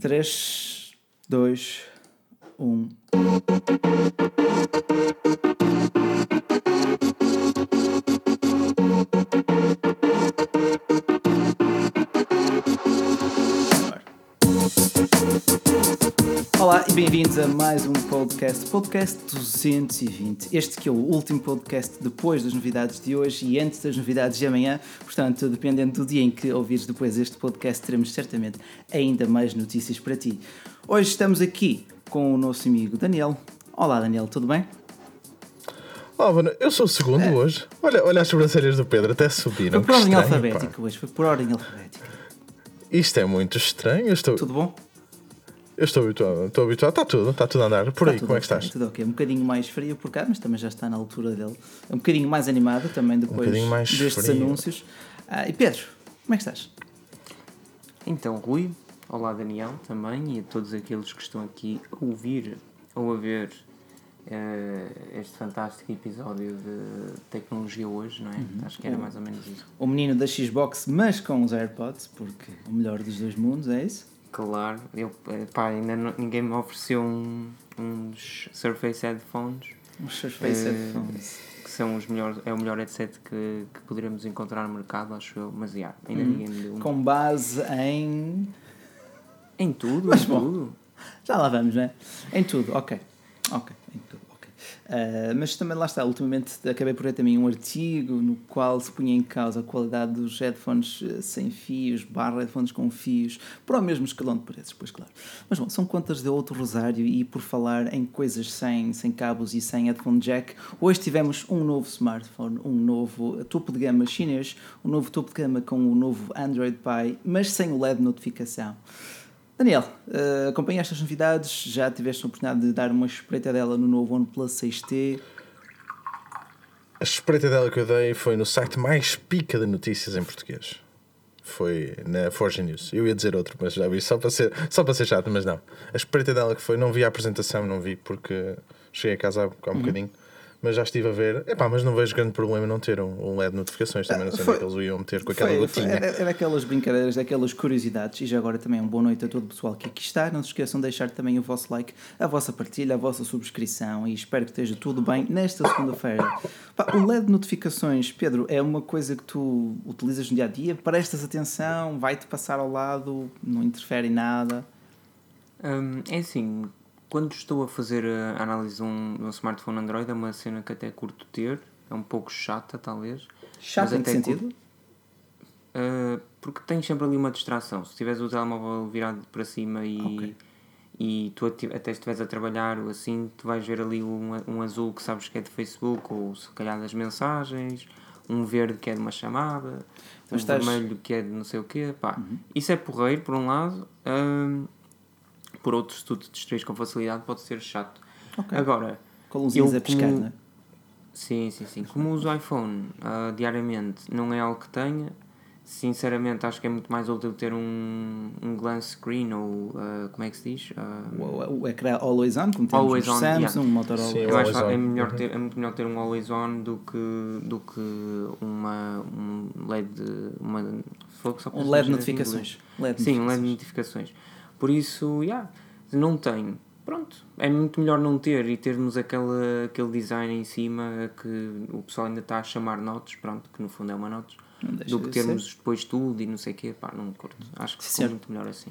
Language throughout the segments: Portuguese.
3, 2, 1. Olá e bem-vindos a mais um podcast, podcast 220. Este que é o último podcast depois das novidades de hoje e antes das novidades de amanhã. Portanto, dependendo do dia em que ouvires depois este podcast, teremos certamente ainda mais notícias para ti. Hoje estamos aqui com o nosso amigo Daniel. Olá, Daniel, tudo bem? Oh, mano, eu sou o segundo é. hoje. Olha, olha as sobrancelhas do Pedro, até subiram. Foi por ordem alfabética hoje, foi por ordem alfabética. Isto é muito estranho. Estou... Tudo bom? Eu estou habituado, estou habituado. Está tudo, está tudo a andar. Por está aí, como é que estás? Tudo ok. Um bocadinho mais frio por cá, mas também já está na altura dele. Um bocadinho mais animado também depois um destes frio. anúncios. Ah, e Pedro, como é que estás? Então, Rui, olá Daniel também e a todos aqueles que estão aqui a ouvir ou a ver uh, este fantástico episódio de tecnologia hoje, não é? Uhum. Acho que era mais ou menos isso. O menino da Xbox, mas com os AirPods, porque o melhor dos dois mundos é isso? Claro, eu, eh, pá, ainda não, ninguém me ofereceu um, uns Surface Headphones. Uns Surface uh, Headphones. Que são os melhores, é o melhor headset que, que poderemos encontrar no mercado, acho eu. Mas yeah, ainda hum. ninguém me deu um. Com base em. Em tudo, mas em bom, tudo. Já lá vamos, né? Em tudo, ok. Ok. Uh, mas também lá está, ultimamente acabei por ver também um artigo no qual se punha em causa a qualidade dos headphones ah, sem fios, barra headphones com fios, para o mesmo escalão de preços, pois claro. Mas bom, são contas de outro rosário e por falar em coisas sem, sem cabos e sem headphone jack, hoje tivemos um novo smartphone, um novo topo de gama chinês, um novo topo de gama com o um novo Android Pie, mas sem o LED notificação. Daniel, uh, acompanhaste as novidades? Já tiveste a oportunidade de dar uma espreita dela no novo OnePlus 6T? A espreita dela que eu dei foi no site mais pica de notícias em português. Foi na Forge News. Eu ia dizer outro, mas já vi, só para ser, só para ser chato, mas não. A espreita dela que foi, não vi a apresentação, não vi porque cheguei a casa há um uhum. bocadinho mas já estive a ver. Epá, mas não vejo grande problema não ter um, um LED de notificações. Também não sei foi, onde é que eles iam meter com aquela foi, gotinha. Foi, era, aquelas brincadeiras, daquelas curiosidades. E já agora também uma boa noite a todo o pessoal que aqui está. Não se esqueçam de deixar também o vosso like, a vossa partilha, a vossa subscrição. E espero que esteja tudo bem nesta segunda-feira. O LED de notificações, Pedro, é uma coisa que tu utilizas no dia a dia? Prestas atenção? Vai-te passar ao lado? Não interfere em nada? Hum, é assim, quando estou a fazer a análise de um, de um smartphone Android, é uma cena que até curto ter, é um pouco chata, talvez. Chata em que sentido? uh, porque tens sempre ali uma distração. Se tiveres o telemóvel virado para cima e, okay. e tu até estiveres a trabalhar ou assim, tu vais ver ali um, um azul que sabes que é de Facebook ou se calhar das mensagens, um verde que é de uma chamada, então um estás... vermelho que é de não sei o quê. Pá. Uhum. Isso é porreiro, por um lado. Uh, por outros tu te distraís com facilidade pode ser chato. Okay. Agora, com luzinhas a pescar, como... não é? Sim, sim, sim. Como uso o iPhone uh, diariamente, não é algo que tenha. Sinceramente, acho que é muito mais útil ter um, um glance screen ou uh, como é que se diz? Uh, o, o ecrã always on, como temos always on, Samsung, yeah. Motorola. Sim, eu acho que é, melhor ter, é muito melhor ter um always on do que, do que uma, um LED. Uma, um LED notificações. LED Sim, um LED notificações. Por isso, yeah, não tenho. Pronto, é muito melhor não ter e termos aquele, aquele design em cima que o pessoal ainda está a chamar notes, pronto, que no fundo é uma notes, do que termos ser. depois tudo e não sei o quê, pá, não curto. Acho que ficou muito melhor assim.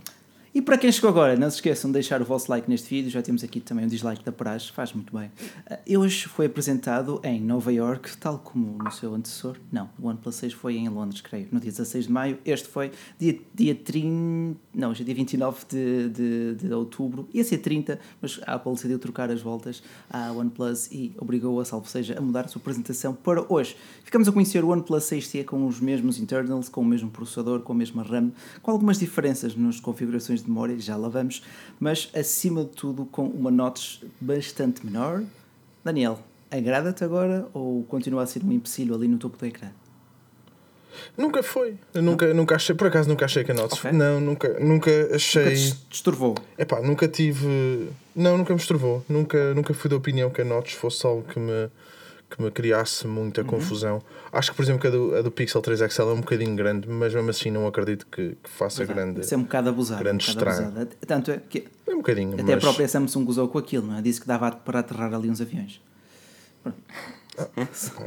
E para quem chegou agora, não se esqueçam de deixar o vosso like neste vídeo, já temos aqui também o dislike da praxe, faz muito bem. Uh, hoje foi apresentado em Nova York, tal como no seu antecessor. Não, o OnePlus 6 foi em Londres, creio, no dia 16 de maio. Este foi dia, dia 30, não, dia 29 de, de, de outubro. Ia ser 30, mas a Apple decidiu trocar as voltas à OnePlus e obrigou a salvo seja a mudar a sua apresentação para hoje. Ficamos a conhecer o OnePlus 6T com os mesmos internals, com o mesmo processador, com a mesma RAM, com algumas diferenças nas configurações de memória, já lá vamos, mas acima de tudo com uma notch bastante menor. Daniel, agrada-te agora ou continua a ser um empecilho ali no topo do ecrã? Nunca foi. Eu nunca, nunca achei, por acaso nunca achei que a Notch. Okay. Não, nunca, nunca achei. Nunca destourvou? É pá, nunca tive. Não, nunca me estorvou. Nunca, nunca fui da opinião que a Notch fosse algo que me, que me criasse Uhum. muita confusão. Acho que, por exemplo, a do, a do Pixel 3 XL é um bocadinho grande, mas mesmo assim não acredito que, que faça grande. Isso é um bocado abusado. grande um bocado abusado. Tanto é que É um bocadinho, até mas a própria Samsung usou com aquilo, não é? Disse que dava para aterrar ali uns aviões.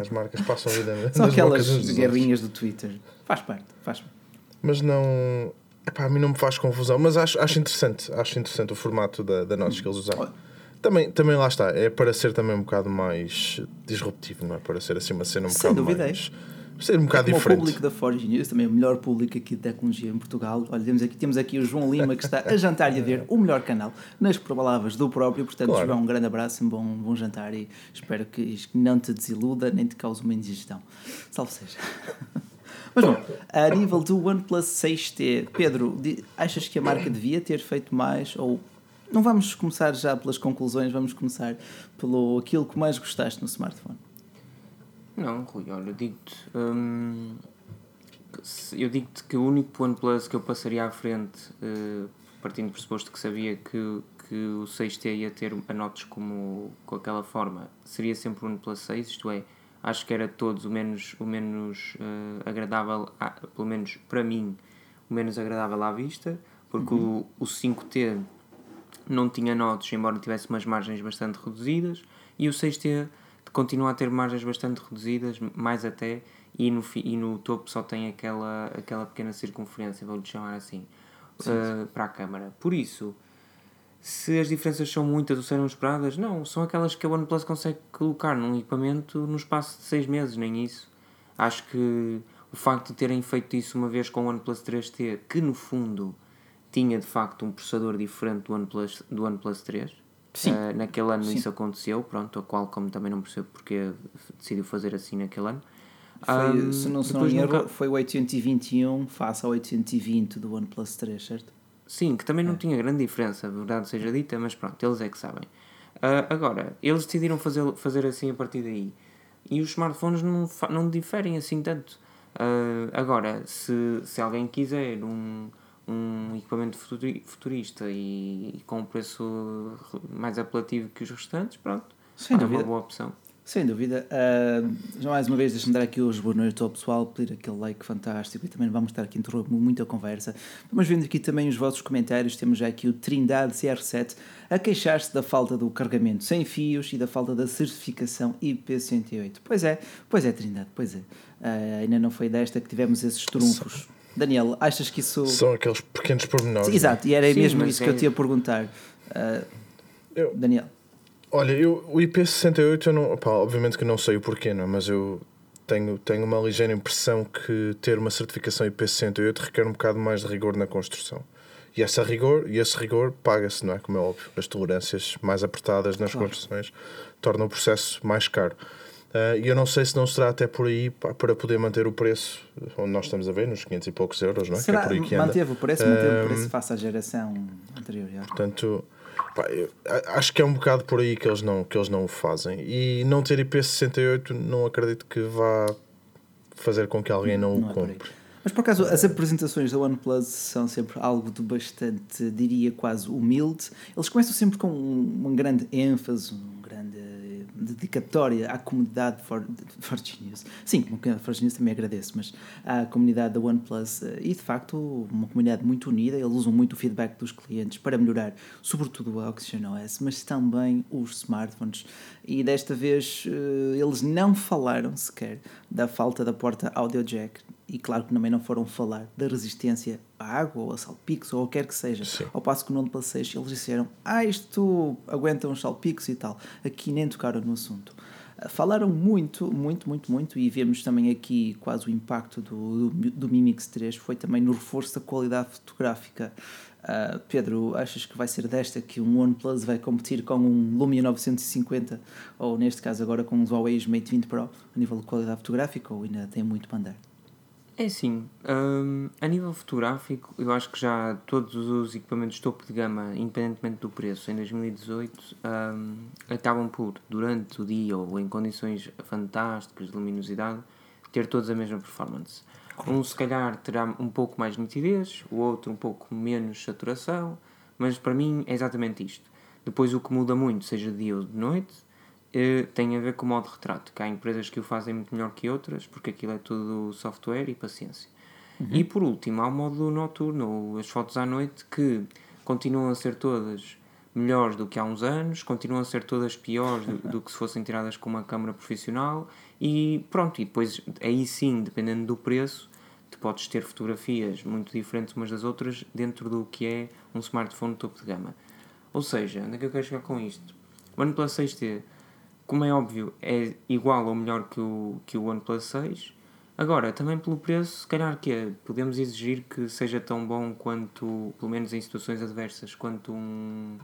as marcas passam a vida São aquelas guerrinhas do Twitter. Faz parte, faz parte. Mas não. Epá, a mim não me faz confusão, mas acho, acho interessante. Acho interessante o formato da, da que eles usaram. Também, também lá está, é para ser também um bocado mais disruptivo, não é? Para ser assim uma cena um Sem bocado dúvida, é. mais. Ser um bocado Como diferente. o público da Forge News, também o melhor público aqui de tecnologia em Portugal. Olha, temos aqui, temos aqui o João Lima que está a jantar e a ver o melhor canal nas palavras do próprio. Portanto, Claro. João, um grande abraço, um bom, bom jantar e espero que isto não te desiluda nem te cause uma indigestão. Salve seja. Mas bom, a nível do OnePlus 6T, Pedro, achas que a marca devia ter feito mais ou não vamos começar já pelas conclusões, vamos começar pelo aquilo que mais gostaste no smartphone? Não, Rui, olha, eu digo-te. hum, eu digo-te que o único OnePlus que eu passaria à frente, eh, partindo do pressuposto que sabia que, que o 6T ia ter a notas como com aquela forma, seria sempre o OnePlus 6, isto é, acho que era de todos o menos, o menos eh, agradável, ah, pelo menos para mim, o menos agradável à vista, porque o, o 5T não tinha notas, embora tivesse umas margens bastante reduzidas, e o 6T continua a ter margens bastante reduzidas, mais até, e no, e no topo só tem aquela, aquela pequena circunferência, vou-lhe chamar assim, uh, para a câmara. Por isso, se as diferenças são muitas ou serão esperadas, não, são aquelas que a OnePlus consegue colocar num equipamento no espaço de 6 meses, nem isso. Acho que o facto de terem feito isso uma vez com o OnePlus 3T, que no fundo tinha de facto um processador diferente do OnePlus, do OnePlus 3. Sim. Eh, naquele ano Sim. isso aconteceu, pronto, a Qualcomm também não percebo porque decidiu fazer assim naquele ano. Foi, Ahm, se não, se não me nunca- erro, foi o 821 face ao 820 do OnePlus 3, certo? Sim, que também É. não tinha grande diferença, verdade seja dita, mas pronto, eles é que sabem. Ah, agora, eles decidiram fazer, fazer assim a partir daí. E os smartphones não, não diferem assim tanto. Ah, agora, se, se alguém quiser um, um equipamento futuri- futurista e, e com um preço mais apelativo que os restantes, pronto, Sem é dúvida. uma boa opção. Sem dúvida. Já mais uma vez, deixa-me dar aqui os boas noites ao pessoal, pedir aquele like fantástico e também vamos estar aqui a interromper muita conversa. Vamos vendo aqui também os vossos comentários. Temos já aqui o Trindade CR7 a queixar-se da falta do carregamento sem fios e da falta da certificação IP108. Pois é, pois é, Trindade, pois é. Ah, ainda não foi desta que tivemos esses trunfos. Daniel, achas que isso. São aqueles pequenos pormenores. Sim, Exato, e era Sim, mesmo isso que eu é- te ia perguntar. Ah, Eu- Daniel. Olha, eu, o IP68, eu não, opá, obviamente que não sei o porquê, não, é? mas eu tenho, tenho uma ligeira impressão que ter uma certificação IP68 requer um bocado mais de rigor na construção. E, essa rigor, e esse rigor paga-se, não é? Como é óbvio. As tolerâncias mais apertadas nas Claro. construções tornam o processo mais caro. Ah, E eu não sei se não será até por aí pá, para poder manter o preço onde nós estamos a ver, nos 500 e poucos euros, não é? Será, que é manteve o preço, manteve o Ahm, preço face à geração anterior. já. Portanto, pá, acho que é um bocado por aí que eles não, que eles não o fazem. E não ter IP68 não acredito que vá fazer com que alguém não, Não o é por compre. Mas por acaso, as apresentações da OnePlus são sempre algo de bastante, diria quase humilde. Eles começam sempre com um- uma grande ênfase, eh, dedicatória à comunidade de For- de Forge News. Sim, a Forge News também agradeço, mas à comunidade da OnePlus eh, e de facto uma comunidade muito unida. Eles usam muito o feedback dos clientes para melhorar, sobretudo o Oxygen OS, mas também os smartphones. E desta vez eh, eles não falaram sequer da falta da porta audio jack e claro que também não foram falar da resistência água ou a salpicos ou o que quer que seja. Sim. Ao passo que no OnePlus 6 eles disseram ah, isto aguenta uns salpicos e tal. Aqui nem tocaram no assunto. Ah, Falaram muito, muito, muito, muito e vemos também aqui quase o impacto do, do, do Mi Mix 3 foi também no reforço da qualidade fotográfica. Ah, Pedro, achas que vai ser desta que um OnePlus vai competir com um Lumia 950 ou neste caso agora com os Huawei Mate 20 Pro a nível de qualidade fotográfica ou ainda tem muito para andar? É assim, hum, a nível fotográfico, eu acho que já todos os equipamentos topo de gama, independentemente do preço, em 2018, hum, acabam por, durante o dia ou em condições fantásticas de luminosidade, ter todos a mesma performance. Um, se calhar, terá um pouco mais nitidez, o outro um pouco menos saturação, mas para mim é exatamente isto. Depois, o que muda muito, seja de dia ou de noite, tem a ver com o modo retrato, que há empresas que o fazem muito melhor que outras, porque aquilo é tudo software e paciência. E por último, há o modo noturno, ou as fotos à noite, que continuam a ser todas melhores do que há uns anos, continuam a ser todas piores do, do que se fossem tiradas com uma câmera profissional e pronto, e depois aí sim, dependendo do preço, tu podes ter fotografias muito diferentes umas das outras dentro do que é um smartphone topo de gama. Ou seja, onde é que eu quero chegar com isto? O OnePlus 6T, como é óbvio, é igual ou melhor que o, que o OnePlus 6. Agora, também pelo preço, se calhar que é, podemos exigir que seja tão bom quanto, pelo menos em situações adversas, quanto um,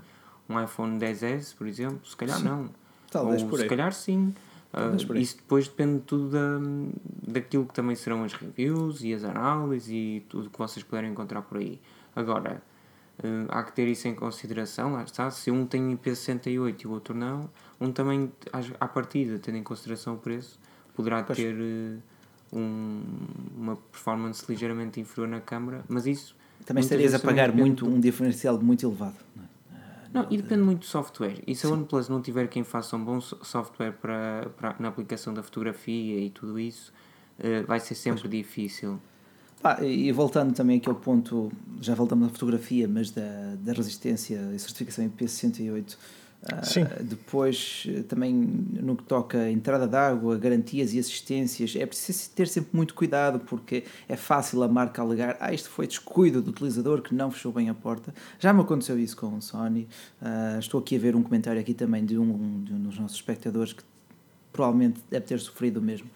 um iPhone 10S, por exemplo. Se calhar não. Talvez Ou por aí. se calhar sim. Talvez por aí. isso depois depende tudo da, daquilo que também serão as reviews e as análises e tudo que vocês puderem encontrar por aí. Agora, ah, há que ter isso em consideração, lá está. Se um tem IP68 e o outro não, um também, à partida, tendo em consideração o preço, poderá Pois. ter eh, um- uma performance ligeiramente inferior na câmara, mas isso. Também estarias a pagar muito, um diferencial muito elevado. não é? Não, e depende muito do software. E se a OnePlus não tiver quem faça um bom so- software para, para, na aplicação da fotografia e tudo isso, eh, vai ser sempre difícil. Pá, e voltando também aqui ao ponto, já voltamos à fotografia, mas da, da resistência e certificação IP68. ah, Sim. depois, eh, também no que toca a entrada de água, garantias e assistências, é preciso ter sempre muito cuidado porque é fácil a marca alegar: ah, isto foi descuido do utilizador que não fechou bem a porta. Já me aconteceu isso com o Sony. Ah, estou aqui a ver um comentário aqui também de um, de um dos nossos espectadores que provavelmente deve ter sofrido o mesmo.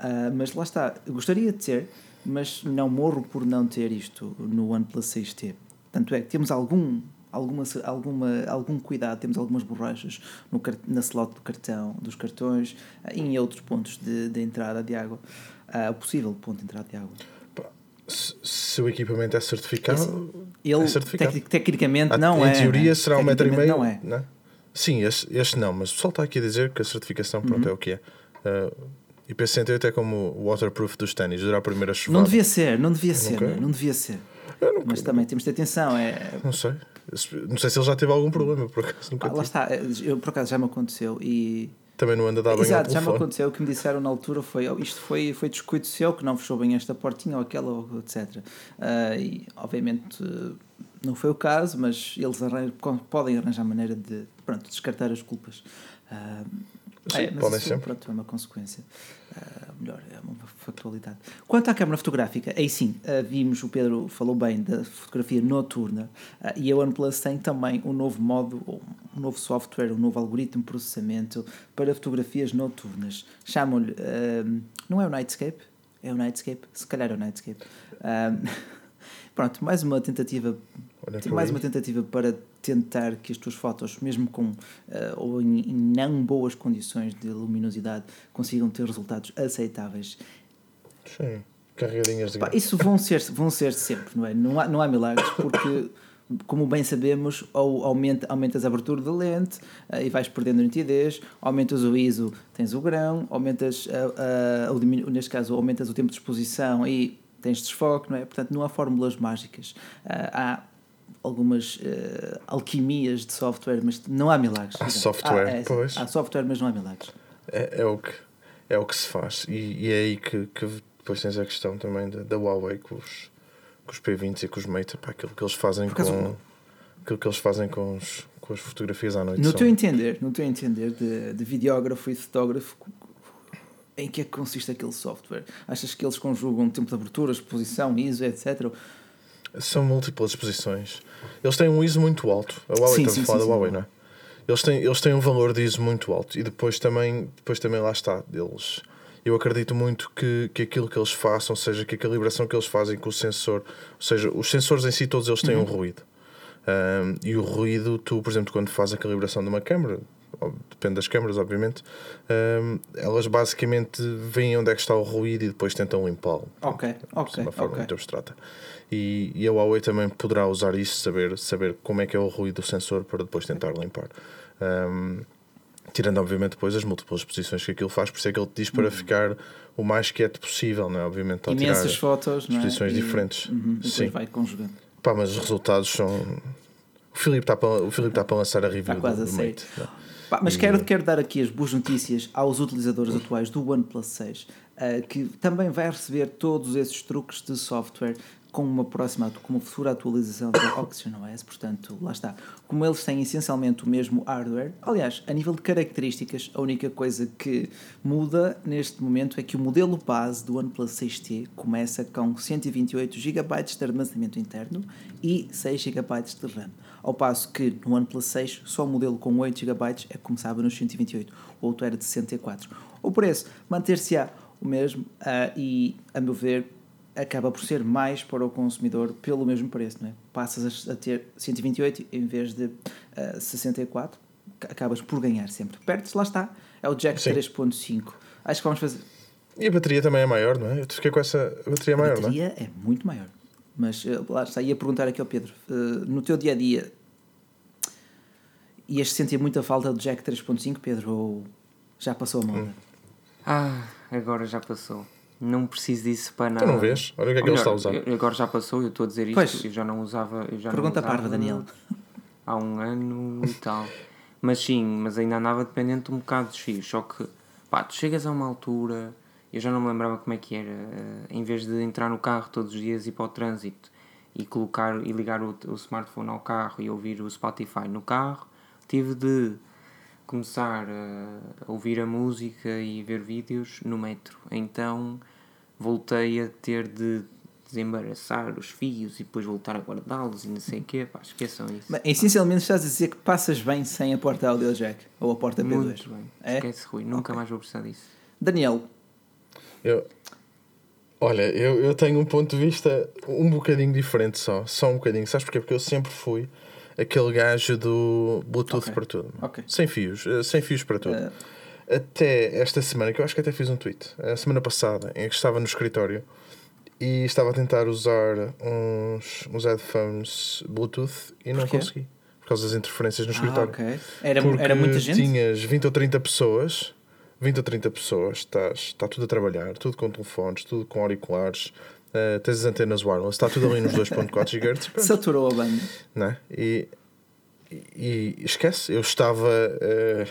Ah, mas lá está, gostaria de ter, mas não morro por não ter isto no OnePlus 6T. Tanto é que temos algum, alguma, alguma, algum cuidado, temos algumas borrachas no, na slot do cartão, dos cartões ah, e em outros pontos de, de entrada de água, ah, o possível ponto de entrada de água. Se, se o equipamento é certificado, Ele, é certificado. tec- tecnicamente, Ah, não em é. teoria né? será um metro e meio. Não é. né? Sim, este, este não, mas o pessoal está aqui a dizer que a certificação pronto, Uhum. é o que é. Uh, IP68 é como o waterproof dos ténis, dura a primeira chuva. Não devia ser, não devia ser, não, não devia ser. Mas também temos de ter atenção. É, Não sei. Não sei se ele já teve algum problema, por acaso nunca Ah, lá está, eu, por acaso já me aconteceu e. Também não anda a dar bem Exato, já me aconteceu. O que me disseram na altura foi: oh, isto foi, foi descuido seu que não fechou bem esta portinha ou aquela, ou etc. Ah, e obviamente eh, não foi o caso, mas eles arranjam, podem arranjar maneira de pronto, descartar as culpas. Ah, Sim, é, mas podem isso, sempre. Pronto, é uma consequência. Ah, melhor, é uma factualidade. Quanto à câmara fotográfica, aí sim, ah, vimos, o Pedro falou bem da fotografia noturna ah, e a OnePlus tem também um novo modo, um novo software, um novo algoritmo de processamento para fotografias noturnas. Chamam-lhe, não é o Nightscape? É o Nightscape? Se calhar é o Nightscape. Pronto, mais uma tentativa Olha mais uma tentativa para tentar que as tuas fotos, mesmo com eh, ou em, em não boas condições de luminosidade, consigam ter resultados aceitáveis. Sim, carregadinhas de Pá, isso vão ser, vão ser sempre, não é? Não há, não há milagres, porque, como bem sabemos, ou aumenta, aumentas a abertura da lente eh, e vais perdendo nitidez, aumentas o ISO, tens o grão, aumentas, a, a, o neste caso, aumentas o tempo de exposição e tens desfoque, não é? Portanto, não há fórmulas mágicas. Ah, há algumas eh, alquimias de software, mas não há milagres. Há software, é, pois. Há software, mas não há milagres. É, é, o que, é o que se faz. E, e é aí que, que depois tens a questão também da, da Huawei com os, com os P20 e com os Mate, pá, aquilo que eles fazem com. Aquilo que eles fazem com, os, com as fotografias à noite. No são- teu entender, no teu entender de, de videógrafo e fotógrafo, em que é que consiste aquele software? Achas que eles conjugam tempo de abertura, exposição, ISO, etc? São múltiplas exposições. Eles têm um ISO muito alto. A Huawei, Sim, estamos sim, a falar sim, da. Huawei, não é? Eles têm, eles têm um valor de ISO muito alto. E depois também, depois também lá está. Eles, eu acredito muito que, que aquilo que eles façam, ou seja, que a calibração que eles fazem com o sensor, ou seja, os sensores em si todos eles têm um ruído. Um, e o ruído, tu, por exemplo, quando fazes a calibração de uma câmera, depende das câmaras, obviamente, um, elas basicamente veem onde é que está o ruído e depois tentam limpá-lo Ok, de ok, uma forma ok. muito abstrata. E, e a Huawei também poderá usar isso, saber, saber como é que é o ruído do sensor para depois tentar limpar. Um, tirando, obviamente, depois as múltiplas exposições que aquilo faz, por isso é que ele te diz para ficar o mais quieto possível, não é? Obviamente, ao Uhum. Imensas tirar fotos, não é? exposições E- diferentes. Uhum, Sim. vai conjugando. Pá, mas os resultados são. O Filipe está para, o Filipe está para lançar a review Está quase do, do. Mate. é? Pá, mas quero, quero dar aqui as boas notícias aos utilizadores atuais do OnePlus 6, eh, que também vai receber todos esses truques de software com uma próxima, com uma futura atualização da OxygenOS, portanto, lá está. Como eles têm essencialmente o mesmo hardware, aliás, a nível de características, a única coisa que muda neste momento é que o modelo base do OnePlus 6T começa com 128 GB de armazenamento interno e 6 GB de RAM. Ao passo que no OnePlus 6 só o modelo com 8 GB é que começava nos 128, o outro era de 64. O preço manter-se-á o mesmo ah, e, a meu ver, acaba por ser mais para o consumidor pelo mesmo preço, não é? Passas a, a ter 128 em vez de ah, 64, ca- acabas por ganhar sempre. Perdes, lá está, é o Jack Sim. 3.5. Acho que vamos fazer. E a bateria também é maior, não é? Eu fiquei com essa bateria A maior, não é? bateria é muito maior. Mas eh, lá está, ia perguntar aqui ao Pedro, eh, no teu dia a dia, ias sentir muita falta do Jack 3.5, Pedro, ou já passou a moda? Hum. Ah, agora já passou. Não preciso disso para nada. Tu não vês? Olha o que é que ele está a usar. Agora já passou, eu estou a dizer isto, Pois. eu já não usava. Eu já Pergunta não usava parva, Daniel. Há um ano e tal. Mas sim, mas ainda andava dependente um bocado dos fios. Só que, pá, tu chegas a uma altura, eu já não me lembrava como é que era. eh, Em vez de entrar no carro todos os dias e ir para o trânsito e colocar e ligar o, o smartphone ao carro e ouvir o Spotify no carro, tive de começar a ouvir a música e ver vídeos no metro. Então voltei a ter de desembaraçar os fios e depois voltar a guardá-los e não sei o quê. Pá, esqueçam isso. Mas, essencialmente estás a dizer que passas bem sem a porta audio jack, ou a porta P2. Muito bem. É? Esquece, Rui. Nunca Ok. mais vou precisar disso. Daniel, Eu, olha, eu, eu tenho um ponto de vista um bocadinho diferente só. Só um bocadinho. Sabes porquê? Porque eu sempre fui aquele gajo do Bluetooth Ok. para tudo. Ok. Sem fios. eh, Sem fios para tudo. eh, Até esta semana, que eu acho que até fiz um tweet, a semana passada, em que estava no escritório e estava a tentar usar uns, uns headphones Bluetooth e não Porquê? consegui. Por causa das interferências no ah, escritório. ok. Era, Porque era muita gente? tinhas 20 ou 30 pessoas, 20 ou 30 pessoas, estás, está tudo a trabalhar, tudo com telefones, tudo com auriculares, eh, tens as antenas wireless, está tudo ali nos 2.4 GHz, Saturou a banda. não é? e, e, e esquece, eu estava eh,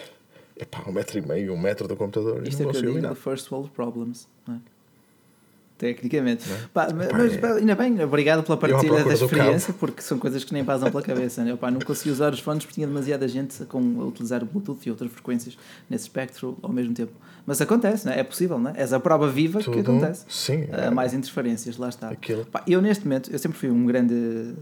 epá, um metro e meio, um metro do computador Isto e é não que eu digo de first world problems. Não é? Tecnicamente. Pá, mas, é- ainda bem, obrigado pela partilha da experiência, porque são coisas que nem passam pela cabeça. Né? Pá, não consegui usar os fones porque tinha demasiada gente com, a utilizar o Bluetooth e outras frequências nesse espectro ao mesmo tempo. Mas acontece, né? é possível, né? és a prova viva que Tudo, acontece. sim, Ah, é. mais interferências, lá está. Aquilo. Pá, eu neste momento, eu sempre fui um grande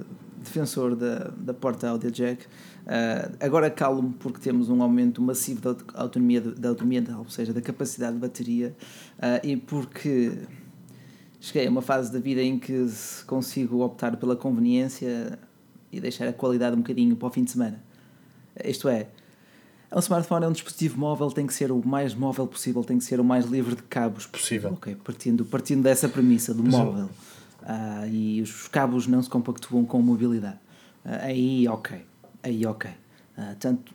defensor da, da porta audio jack. Ah, agora calo-me porque temos um aumento massivo da aut- autonomia, da autonomia, ou seja, da capacidade de bateria ah, e porque cheguei a uma fase da vida em que se consigo optar pela conveniência e deixar a qualidade um bocadinho para o fim de semana. Isto é, um smartphone é um dispositivo móvel, tem que ser o mais móvel possível, tem que ser o mais livre de cabos Possível. Ok, partindo, partindo dessa premissa do móvel. Ah, e os cabos não se compactuam com mobilidade. Ah, aí, ok. Aí, ok. Ah, tanto,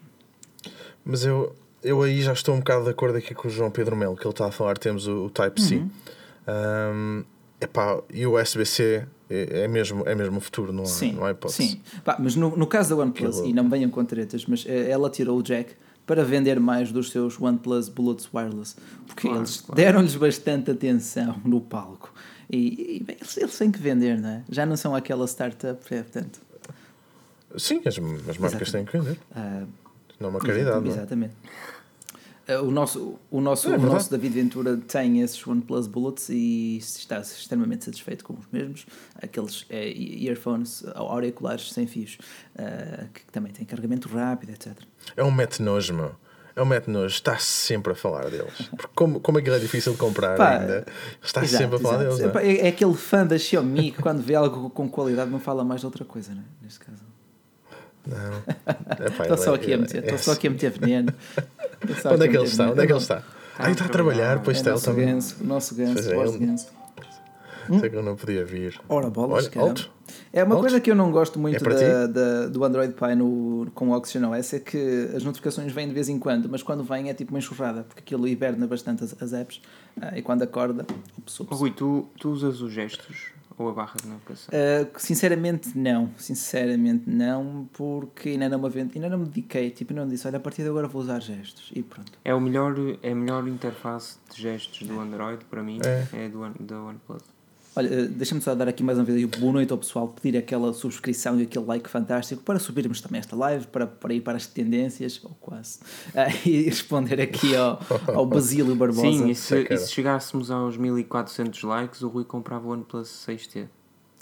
Mas eu, eu aí já estou um bocado de acordo aqui com o João Pedro Melo, que ele está a falar, temos o, o Type-C. Uhum. Um, epá, e o USB-C é, é, mesmo, é mesmo o futuro, não há, sim, não há hipótese. sim. Pá, mas no, no caso da OnePlus, Aquilo- e não me venham com tretas, mas eh, ela tirou o jack para vender mais dos seus OnePlus Bullets Wireless, porque Claro, eles claro. deram-lhes bastante atenção no palco. E, e, bem, eles, eles têm que vender, não é? Já não são aquela startup, é, portanto. Sim, as, as marcas têm que vender. ah, Não é uma caridade, não é? Exatamente. Uh, O nosso, o, nosso, É o nosso David Ventura tem esses OnePlus Bullets e está extremamente satisfeito com os mesmos. Aqueles eh, earphones auriculares sem fios, uh, que também têm carregamento rápido, etc. É um mete nojo, meu. É um mete nojo. Está sempre a falar deles. Porque como, como aquilo é difícil de comprar Pá, ainda, está Exato, sempre a falar exato. deles. é? É, é aquele fã da Xiaomi que quando vê algo com qualidade não fala mais de outra coisa, não é? Neste caso. Não. Epá, Estou só é- aqui a meter, é- estou só aqui a meter veneno. Onde é que ele está? Onde é que ele está? Ah, está a trabalhar, pois É está. o Ele nosso também. ganso, o nosso ganso, Pois é, o nosso ele- ganso. Sei que eu não podia vir. Ora, bolas, Olha. É uma Alto. coisa que eu não gosto muito É para da, da- do Android Pie no, com o Oxygen OS é que as notificações vêm de vez em quando, mas quando vêm é tipo uma enxurrada, porque aquilo hiberna bastante as, as apps ah, e quando acorda, ups, ups. Rui, tu, tu usas os gestos ou a barra de navegação? Uh, sinceramente não, sinceramente não, porque ainda não me, ainda não me dediquei, tipo, não disse, olha, a partir de agora vou usar gestos e pronto. É, o melhor, é a melhor interface de gestos do Android, para mim, é, é do, da OnePlus. Olha, eh, deixa-me só dar aqui mais uma vez boa noite ao pessoal, pedir aquela subscrição e aquele like fantástico para subirmos também esta live, para, para ir para as tendências, ou quase, uh, e responder aqui ao, ao Basílio Barbosa. Sim, e se, e se chegássemos aos 1400 likes, o Rui comprava o OnePlus 6T.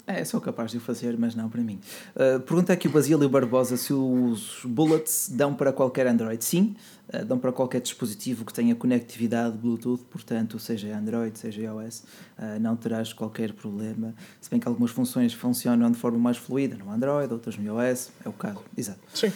É, sou capaz de o fazer, mas não para mim. Uh, pergunta aqui o Basílio Barbosa se os bullets dão para qualquer Android. Sim, uh, dão para qualquer dispositivo que tenha conectividade Bluetooth, portanto, seja Android, seja iOS, uh, não terás qualquer problema. Se bem que algumas funções funcionam de forma mais fluida no Android, outras no iOS, é o caso, exato. Sim.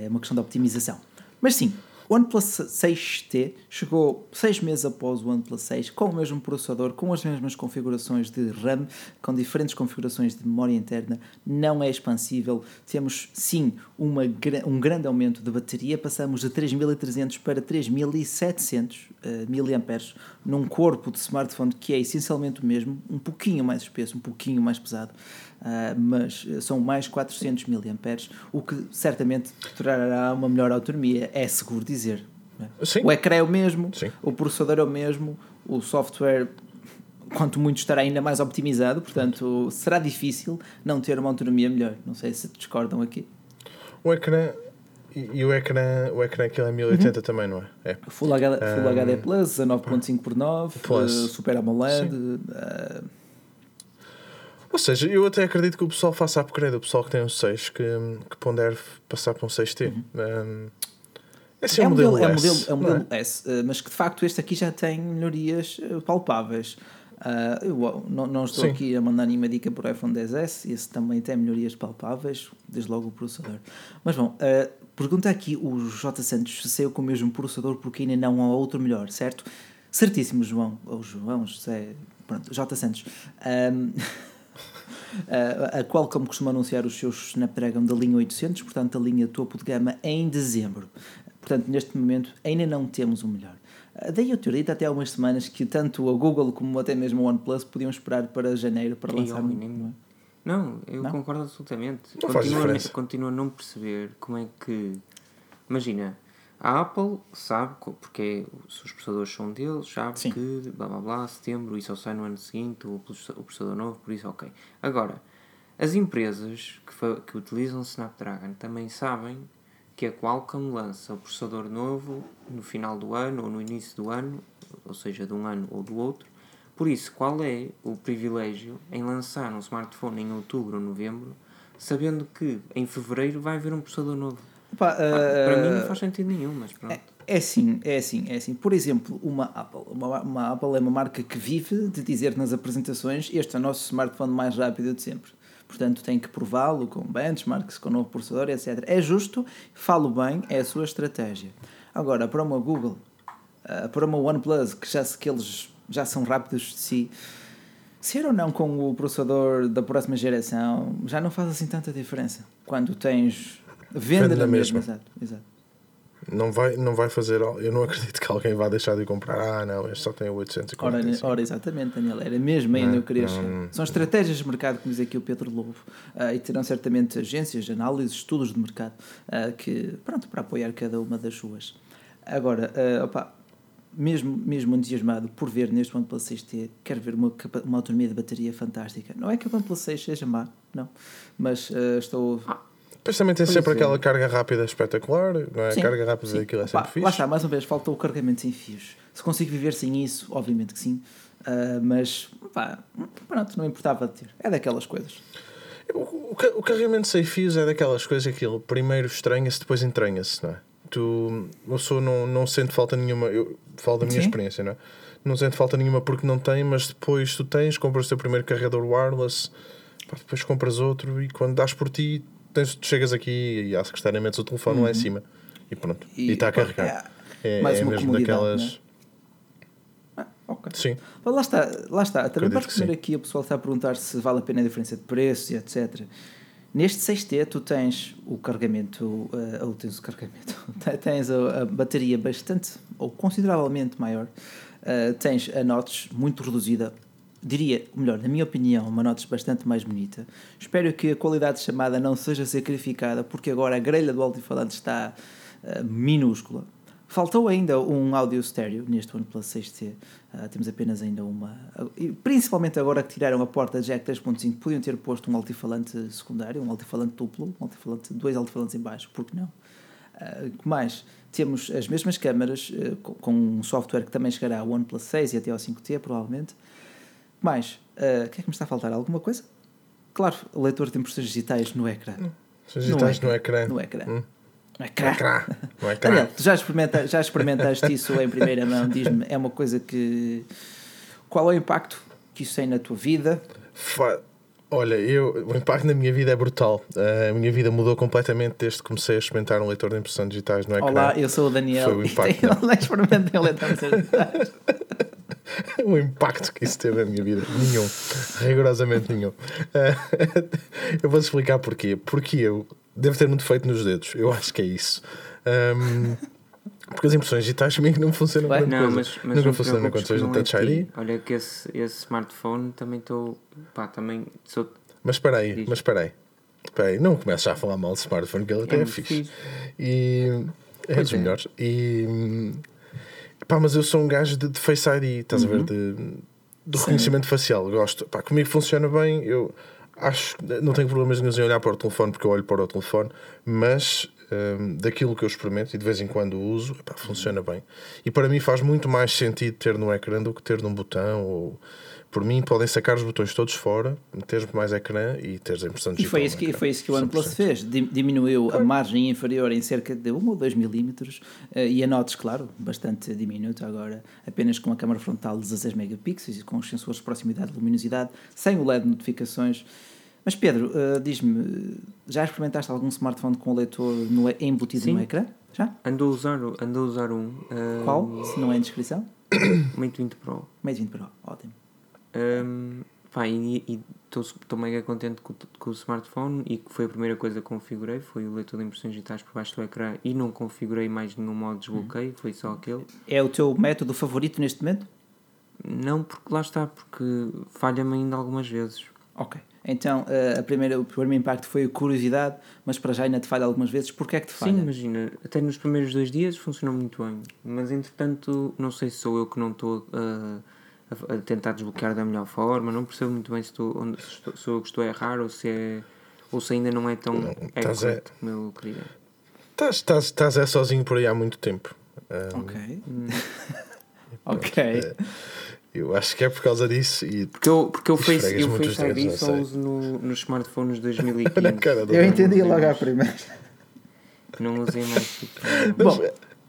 é uma questão de optimização. Mas sim, o OnePlus 6T chegou seis meses após o OnePlus 6 com o mesmo processador, com as mesmas configurações de RAM, com diferentes configurações de memória interna, não é expansível. Temos sim uma, um grande aumento de bateria, passamos de 3300 para 3700 uh, mAh num corpo de smartphone que é essencialmente o mesmo, um pouquinho mais espesso, um pouquinho mais pesado. Uh, mas são mais 400 mAh, o que certamente trará uma melhor autonomia, é seguro dizer. É? O ecrã é o mesmo, Sim. o processador é o mesmo, o software, quanto muito, estará ainda mais optimizado, portanto será difícil não ter uma autonomia melhor. Não sei se discordam aqui. O ecrã. E, o ecrã, o ecrã aquilo é 1080 uhum. também, não é? é. Full, HD, Full um, HD Plus, 9.5 por 9 Plus. Uh, Super AMOLED. Uh, ou seja, eu até acredito que o pessoal faça upgrade, o pessoal que tem um 6, que, que pondere passar para um 6T. Uhum. Um, esse é, é, o modelo, modelo, S, é o modelo, é o modelo é? S, eh, mas que de facto este aqui já tem melhorias eh, palpáveis. Uh, eu não, não estou Sim. aqui a mandar nenhuma dica para o iPhone 10S, esse também tem melhorias palpáveis, desde logo o processador. Mas bom, uh, pergunta aqui o J. Santos se saiu com o mesmo processador porque ainda não há outro melhor, certo? Certíssimo, João, ou João, José, pronto, J. Santos. Um, a Qualcomm costuma anunciar os seus Snapdragon da linha 800, portanto, a linha topo de gama, em dezembro. Portanto, neste momento, ainda não temos o melhor. Daí eu teoria até há umas semanas que tanto a Google como até mesmo a OnePlus podiam esperar para janeiro para e lançar. Um... Não, eu não? concordo absolutamente. Não continuo, continuo a não perceber como é que. Imagina, a Apple sabe, porque os processadores são deles, sabe Sim. que blá blá blá, setembro, isso sai no ano seguinte, o processador novo, por isso ok. Agora, as empresas que, que utilizam Snapdragon também sabem que a Qualcomm lança o processador novo no final do ano ou no início do ano, ou seja, de um ano ou do outro. Por isso, qual é o privilégio em lançar um smartphone em outubro ou novembro, sabendo que em fevereiro vai haver um processador novo? Pá, uh, para mim não faz sentido nenhum, mas pronto. É, é assim, é assim, é assim. Por exemplo, uma Apple. Uma, uma Apple é uma marca que vive de dizer nas apresentações este é o nosso smartphone mais rápido de sempre. Portanto, tem que prová-lo com benchmarks, com novo processador, etc. É justo, falo bem, é a sua estratégia. Agora, para uma Google, para uma OnePlus, que já, que eles já são rápidos de si, ser ou não com o processador da próxima geração já não faz assim tanta diferença. Quando tens Venda, na mesma. Exato, exato. Não vai, não vai fazer. Eu não acredito que alguém vá deixar de comprar. Ah, não, este só tem 840. Ora, ora exatamente, Daniel. Era mesmo ainda eu queria não, São estratégias de mercado, como diz aqui o Pedro Lobo. Uh, e terão certamente agências de análise, estudos de mercado, uh, que, pronto, para apoiar cada uma das suas. Agora, uh, opa, mesmo, mesmo entusiasmado por ver neste OnePlus 6T, quero ver uma, uma autonomia de bateria fantástica. Não é que o OnePlus 6 seja má, não, mas estou. Depois também tem sempre aquela carga rápida espetacular, não é? Sim, a carga rápida sim. daquilo é sempre Pá, fixe. Lá está, mais uma vez, falta o carregamento sem fios. Se consigo viver sem isso, obviamente que sim. Uh, mas, pá, pronto, não importava de ter. É daquelas coisas. O, o, carregamento sem fios é daquelas coisas aquilo primeiro estranha-se, depois entranha-se, não é? Tu, uma pessoa não, não sente falta nenhuma, eu falo da minha sim. experiência, não é? Não sente falta nenhuma porque não tem, mas depois tu tens, compras o teu primeiro carregador wireless, pá, depois compras outro e quando dás por ti tens, chegas aqui e à secretária metes o telefone uhum. lá em uhum. cima e pronto. E está a carregar. É, é, é mesmo daquelas. Né? Ah, ok. Sim. lá está, lá está. Também para responder aqui, o pessoal está a perguntar se vale a pena a diferença de preço e etc. Neste 6T tu tens o carregamento, uh, ou tens o carregamento, tens a, a, bateria bastante ou consideravelmente maior, uh, tens a notch muito reduzida diria, melhor, na minha opinião, uma nota bastante mais bonita. Espero que a qualidade de chamada não seja sacrificada, porque agora a grelha do altifalante está uh, minúscula. Faltou ainda um áudio estéreo neste OnePlus 6T. Uh, ah, temos apenas ainda uma. Uh, principalmente agora que tiraram a porta Jack 3.5, podiam ter posto um altifalante secundário, um altifalante duplo, um altifalante, dois altifalantes em baixo, porque não? Uh, mais? Temos as mesmas câmaras uh, com, com, um software que também chegará ao OnePlus 6 e até ao 5T, provavelmente. Mais? O que é que me está a faltar? Alguma coisa? Claro, leitor de impressões digitais no ecrã. Digitais no ecrã. No ecrã. No ecrã. Hum. Não é crá. Não é crá. Daniel, tu já, experimenta, já experimentaste isso em primeira mão? Diz-me, é uma coisa que. Qual é o impacto que isso tem na tua vida? Fa... Olha, eu, o impacto na minha vida é brutal. Uh, a minha vida mudou completamente desde que comecei a experimentar um leitor de impressão digitais no ecrã. Olá, eu sou o Daniel Foi o impacto, e tenho, experimentei um leitor de impressão digitais. o impacto que isso teve na minha vida, nenhum, rigorosamente nenhum. Uh, eu vou-te explicar porquê. Porque eu Deve ter um defeito nos dedos, eu acho que é isso. Um, porque as impressões digitais comigo não funcionam com não, mas, mas Nunca funcionam com coisas no Touch ID. Olha que esse, esse smartphone também estou. Pá, também sou. Mas espera aí, mas espera aí. Espera aí, não começo já a falar mal do smartphone, que ele até é, é fixe. fixe. E é dos é. melhores. E pá, mas eu sou um gajo de, de Face ID, estás uhum. a ver? De, do Sim. reconhecimento facial. Gosto. Pá, comigo funciona bem. Eu acho não tenho problemas nenhum em olhar para o telefone porque eu olho para o telefone, mas um, daquilo que eu experimento e de vez em quando uso, epá, funciona bem. E para mim faz muito mais sentido ter no ecrã do que ter num botão ou por mim podem sacar os botões todos fora, meter mais ecrã e teres a impressão digital. E foi isso que, foi isso que o OnePlus fez, diminuiu a margem inferior em cerca de 1 ou 2 milímetros eh, e a notes, claro, bastante diminuto agora, apenas com a câmara frontal de 16 megapixels e com os sensores de proximidade de luminosidade, sem o LED de notificações. Mas Pedro, uh, diz-me, já experimentaste algum smartphone com o leitor no, embutido Sim. no ecrã? Já? Ando a usar, ando a usar um. Uh, Qual? Se não é indiscrição? Mate 20 Pro. Mate 20 Pro, ótimo. Um, pá, e estou mega contente com, com, o smartphone e que foi a primeira coisa que configurei, foi o leitor de impressões digitais por baixo do ecrã e não configurei mais nenhum modo de desbloqueio, foi só aquele. É o teu método favorito neste momento? Não, porque lá está, porque falha-me ainda algumas vezes. Ok. Então, uh, a primeira, o primeiro impacto foi a curiosidade, mas para já ainda te falha algumas vezes. Porquê é que te falha? Sim, imagina, até nos primeiros dois dias funcionou muito bem, mas entretanto, não sei se sou eu que não estou uh, a, a, tentar desbloquear da melhor forma, não percebo muito bem se, estou, onde, se estou, sou eu estou a errar ou se, é, ou se ainda não é tão não, é, como eu queria. Estás, estás, estás é sozinho por aí há muito tempo. Um, ok. Ok. É, eu acho que é por causa disso. E porque eu, porque eu Face, eu face ID só uso no, nos smartphones 2015. eu entendi logo à primeira. Não usei mais. Tipo, Bom,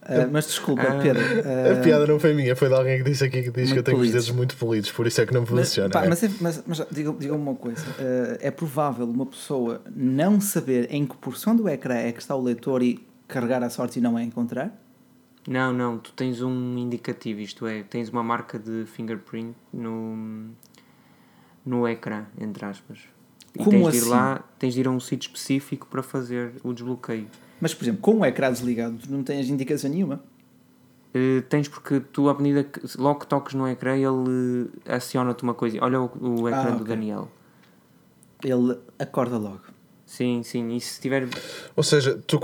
uh, mas desculpa, ah, Pedro. Uh, a piada não foi minha, foi de alguém que disse aqui que diz que eu tenho polidos. os dedos muito polidos, por isso é que não funciona. Pá, é. Mas, é, mas, mas diga-me diga uma coisa: uh, é provável uma pessoa não saber em que porção do ecrã é que está o leitor e carregar a sorte e não a encontrar? Não, não, tu tens um indicativo, isto é, tens uma marca de fingerprint no, no ecrã, entre aspas. E Como tens assim? de ir assim? lá, tens de ir a um sítio específico para fazer o desbloqueio. Mas, por exemplo, com o ecrã desligado, não tens indicação nenhuma? Uh, tens porque tu, à medida que logo que toques no ecrã, ele aciona-te uma coisa. Olha o, o ecrã ah, okay. do Daniel. Ele acorda logo. Sim, sim. E se tiver. Ou seja, tu,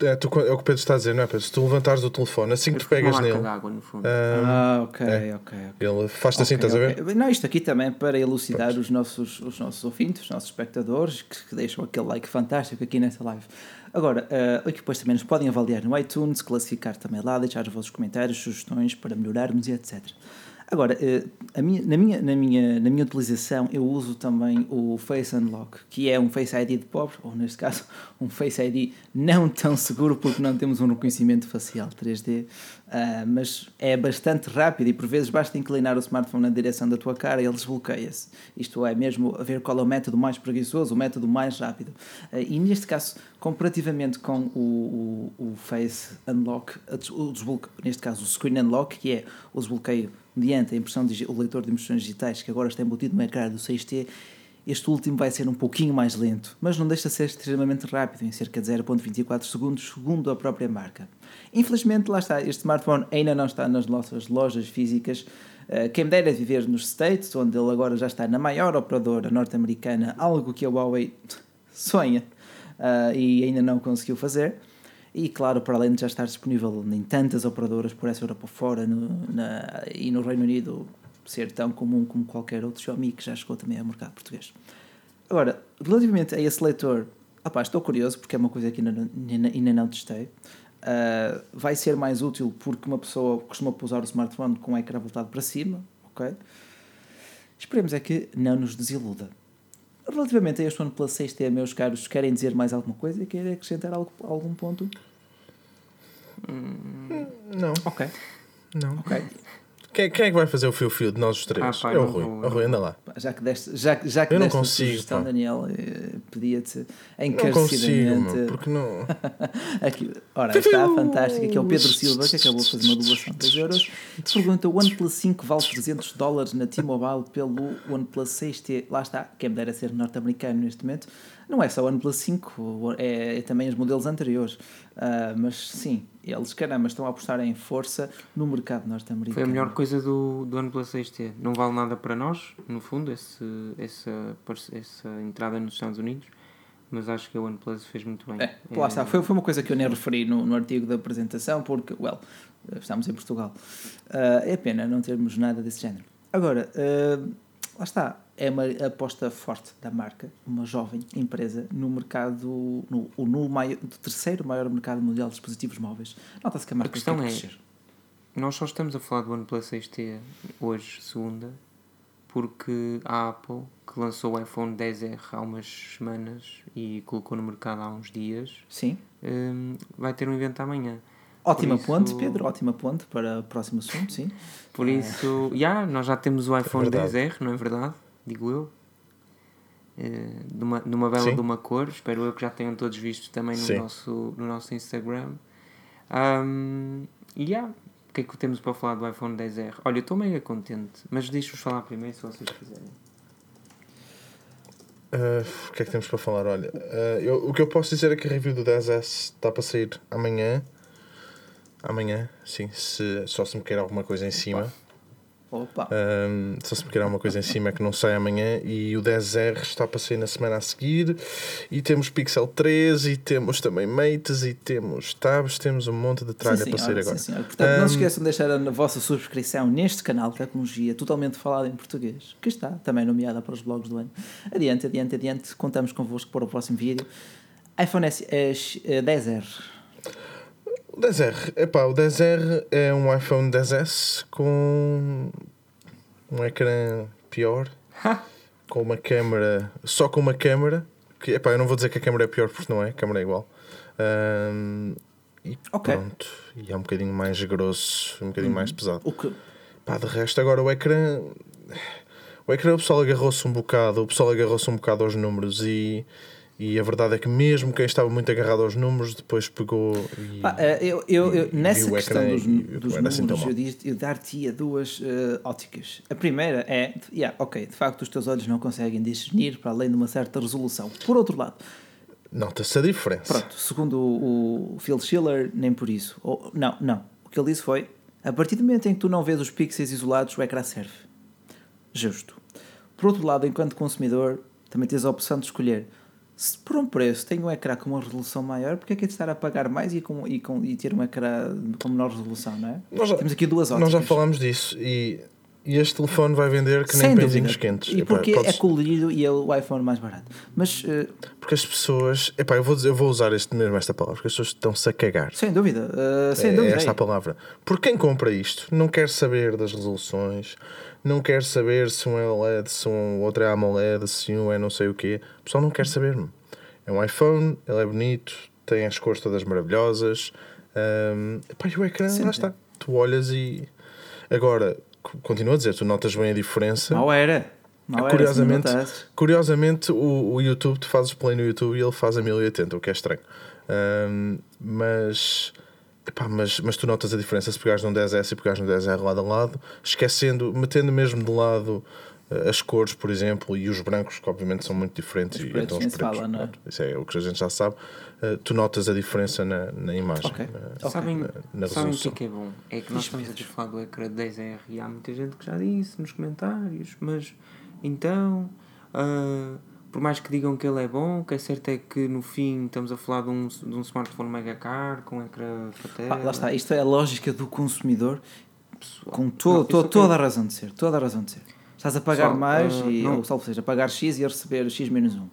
é, tu, é o que o Pedro está a dizer, não é, Pedro? Se tu levantares o telefone, assim que tu pegas nele. Água, no fundo. Ah, ok, é, ok. Ele faz-te assim, okay, assim, estás okay. a ver? Não, isto aqui também para elucidar os nossos, os nossos ouvintes, os nossos espectadores, que, que deixam aquele like fantástico aqui nessa live. Agora, uh, depois também nos podem avaliar no iTunes, classificar também lá, deixar os vossos comentários, sugestões para melhorarmos e etc. Agora, a minha, na, minha, na, minha, na minha utilização, eu uso também o Face Unlock, que é um Face ID de pobre, ou neste caso, um Face ID não tão seguro porque não temos um reconhecimento facial 3D, Uh, mas é bastante rápido e por vezes basta inclinar o smartphone na direção da tua cara e ele desbloqueia-se. Isto é mesmo a ver qual é o método mais preguiçoso, o método mais rápido. Uh, e neste caso, comparativamente com o, o, o Face Unlock, o desbloqueio, neste caso o Screen Unlock, que é o desbloqueio mediante a impressão o leitor de impressões digitais que agora está embutido no ecrã do 6T, este último vai ser um pouquinho mais lento, mas não deixa de ser extremamente rápido, em cerca de 0.24 segundos, segundo a própria marca. Infelizmente, lá está, este smartphone ainda não está nas nossas lojas físicas, Uh, quem me dera viver nos States, onde ele agora já está na maior operadora norte-americana, algo que a Huawei sonha uh, e ainda não conseguiu fazer. E claro, para além de já estar disponível em tantas operadoras por essa Europa fora no, na, e no Reino Unido ser tão comum como qualquer outro Xiaomi que já chegou também ao mercado português. Agora, relativamente a esse leitor, opá, estou curioso porque é uma coisa que ainda, ainda, ainda não testei. Uh, vai ser mais útil porque uma pessoa costuma usar o smartphone com o ecrã voltado para cima, ok? Esperemos é que não nos desiluda. Relativamente a este OnePlus 6T, meus caros, querem dizer mais alguma coisa? Querem acrescentar algo, algum ponto? Hum, não. Ok. Não. Ok. Quem, quem é que vai fazer o fio-fio de nós os três? Ah, pá, é o Rui. vou, O Rui, anda lá. Já que deste, já, já que Eu não consigo, sugestão, pá. Daniel, eh, pedia-te Não consigo, encarecidamente. meu, porque não. Aqui, ora, está fantástico. Aqui é o Pedro Silva, que acabou de fazer uma doação de 2 euros. Pergunta: o OnePlus 5 vale 300 dólares na T-Mobile pelo OnePlus 6T? Lá está, quem me dera ser norte-americano neste momento. Não é só o OnePlus 5, é, é também os modelos anteriores. Ah, mas sim, eles, caramba, estão a apostar em força no mercado norte-americano. Foi a melhor coisa do, do OnePlus 6T. Não vale nada para nós, no fundo, esse, essa, essa entrada nos Estados Unidos, mas acho que a OnePlus fez muito bem. É, lá está, foi, foi uma coisa que eu nem referi no, no artigo da apresentação, porque, well, estamos em Portugal. Ah, é pena não termos nada desse género. Agora, ah, lá está, é uma aposta forte da marca, uma jovem empresa no mercado, no, no, maior, do terceiro maior mercado mundial de dispositivos móveis. Nota-se que a marca questão quer é- crescer. Nós só estamos a falar do OnePlus 6T hoje, segunda, porque a Apple, que lançou o iPhone 10R há umas semanas e colocou no mercado há uns dias, Sim. hum, vai ter um evento amanhã. Ótima isso- ponte, Pedro, ótima ponte para o próximo assunto, sim. Por isso, já, nós já temos o iPhone verdade. 10R, não é verdade? Digo eu. Eh, numa, numa Sim. de uma cor, espero eu que já tenham todos visto também no, Sim. nosso, no nosso Instagram. Ahm, E já, o que é que temos para falar do iPhone 10R? Olha, eu estou mega contente, mas deixo-vos falar primeiro se vocês quiserem. Ah, o que é que temos para falar? Olha, ah, eu- o que eu posso dizer é que a review do 10S está para sair amanhã. Amanhã, sim, se, só se me quer alguma coisa em cima. Opa, Um, só se me quer alguma coisa em cima é que não sai amanhã e o 10R está para sair na semana a seguir e temos Pixel 3 e temos também Mates e temos Tabs, temos um monte de tralha sim, para sair agora. sim. Portanto, não se esqueçam de deixar a vossa subscrição neste canal de tecnologia totalmente falado em português, que está também nomeada para os blogs do ano. Adiante, adiante, adiante. Contamos convosco para o próximo vídeo. iPhone S, X- eh, 10R. O 10R, epá, o 10R é um iPhone 10S com um ecrã pior, com uma câmera, só com uma câmera, que epá, eu não vou dizer que a câmera é pior porque não é, a câmera é igual. Ahm, e Ok. pronto, e é um bocadinho mais grosso, um bocadinho mais pesado. O que, Pá, de resto, agora o ecrã. O ecrã, o pessoal agarrou-se um bocado, o pessoal agarrou-se um bocado aos números e, e a verdade é que mesmo quem estava muito agarrado aos números depois pegou e. Pá, eu, eu, eu- nessa questão dos, e dos assim números, eu, eu dar-te duas eh, óticas. A primeira é, yeah, ok, de facto os teus olhos não conseguem discernir para além de uma certa resolução. Por outro lado, Nota-se a diferença. pronto, segundo o, o Phil Schiller, nem por isso. Ou, não, não. O que ele disse foi, a partir do momento em que tu não vês os pixels isolados, o ecrã serve. Justo. Por outro lado, enquanto consumidor, também tens a opção de escolher se por um preço tem um ecrã com uma resolução maior, porque é que é de estar a pagar mais e, com, e, com, e ter um ecrã com menor resolução, não é? Nós já, Temos aqui duas nós óticas. já falámos disso e, e este telefone vai vender que nem pãezinhos quentes. E Epá, porque podes- é colorido e é o iPhone mais barato. Mas, eh, Porque as pessoas. Epá, eu vou, dizer- eu vou usar este, mesmo esta palavra, porque as pessoas estão-se a cagar. sem dúvida, eh, sem é, dúvida. é esta é. a palavra. Porque quem compra isto não quer saber das resoluções, não quer saber se um é OLED, se um outro é AMOLED, se um é não sei o quê. O pessoal não quer saber. -me. É um iPhone, ele é bonito, tem as cores todas maravilhosas. Um, epá, e o ecrã, Sim, lá está. Tu olhas e. Agora, co- continuo a dizer, tu notas bem a diferença. Mal era. Mal era, Curiosamente, não curiosamente o, o YouTube, tu fazes play no YouTube e ele faz a 1080, o que é estranho. Ahm, mas, epá, mas, mas tu notas a diferença se pegares num 10S e pegares num 10R lado a lado, esquecendo, metendo mesmo de lado Uh, as cores, por exemplo, e os brancos, que obviamente são muito diferentes. Os e então os pretos. fala, não é? Isso é o que a gente já sabe. Uh, tu notas a diferença na, na imagem. Ok. na- Ok. Sabem, na- na sabem o que resolução. é que é bom? É que nós estamos a ter falado do ecrã 10R e há muita gente que já disse nos comentários, mas então, ah, por mais que digam que ele é bom, o que é certo é que no fim estamos a falar de um, de um smartphone mega caro, com ecrã para tela. Ah, lá está, isto é a lógica do consumidor Pessoal, com não, to, eu to- só toda a razão de ser. Toda a razão de ser. Estás a pagar Pessoal, mais ah, e, não- ou seja, pagar X e a receber X menos 1.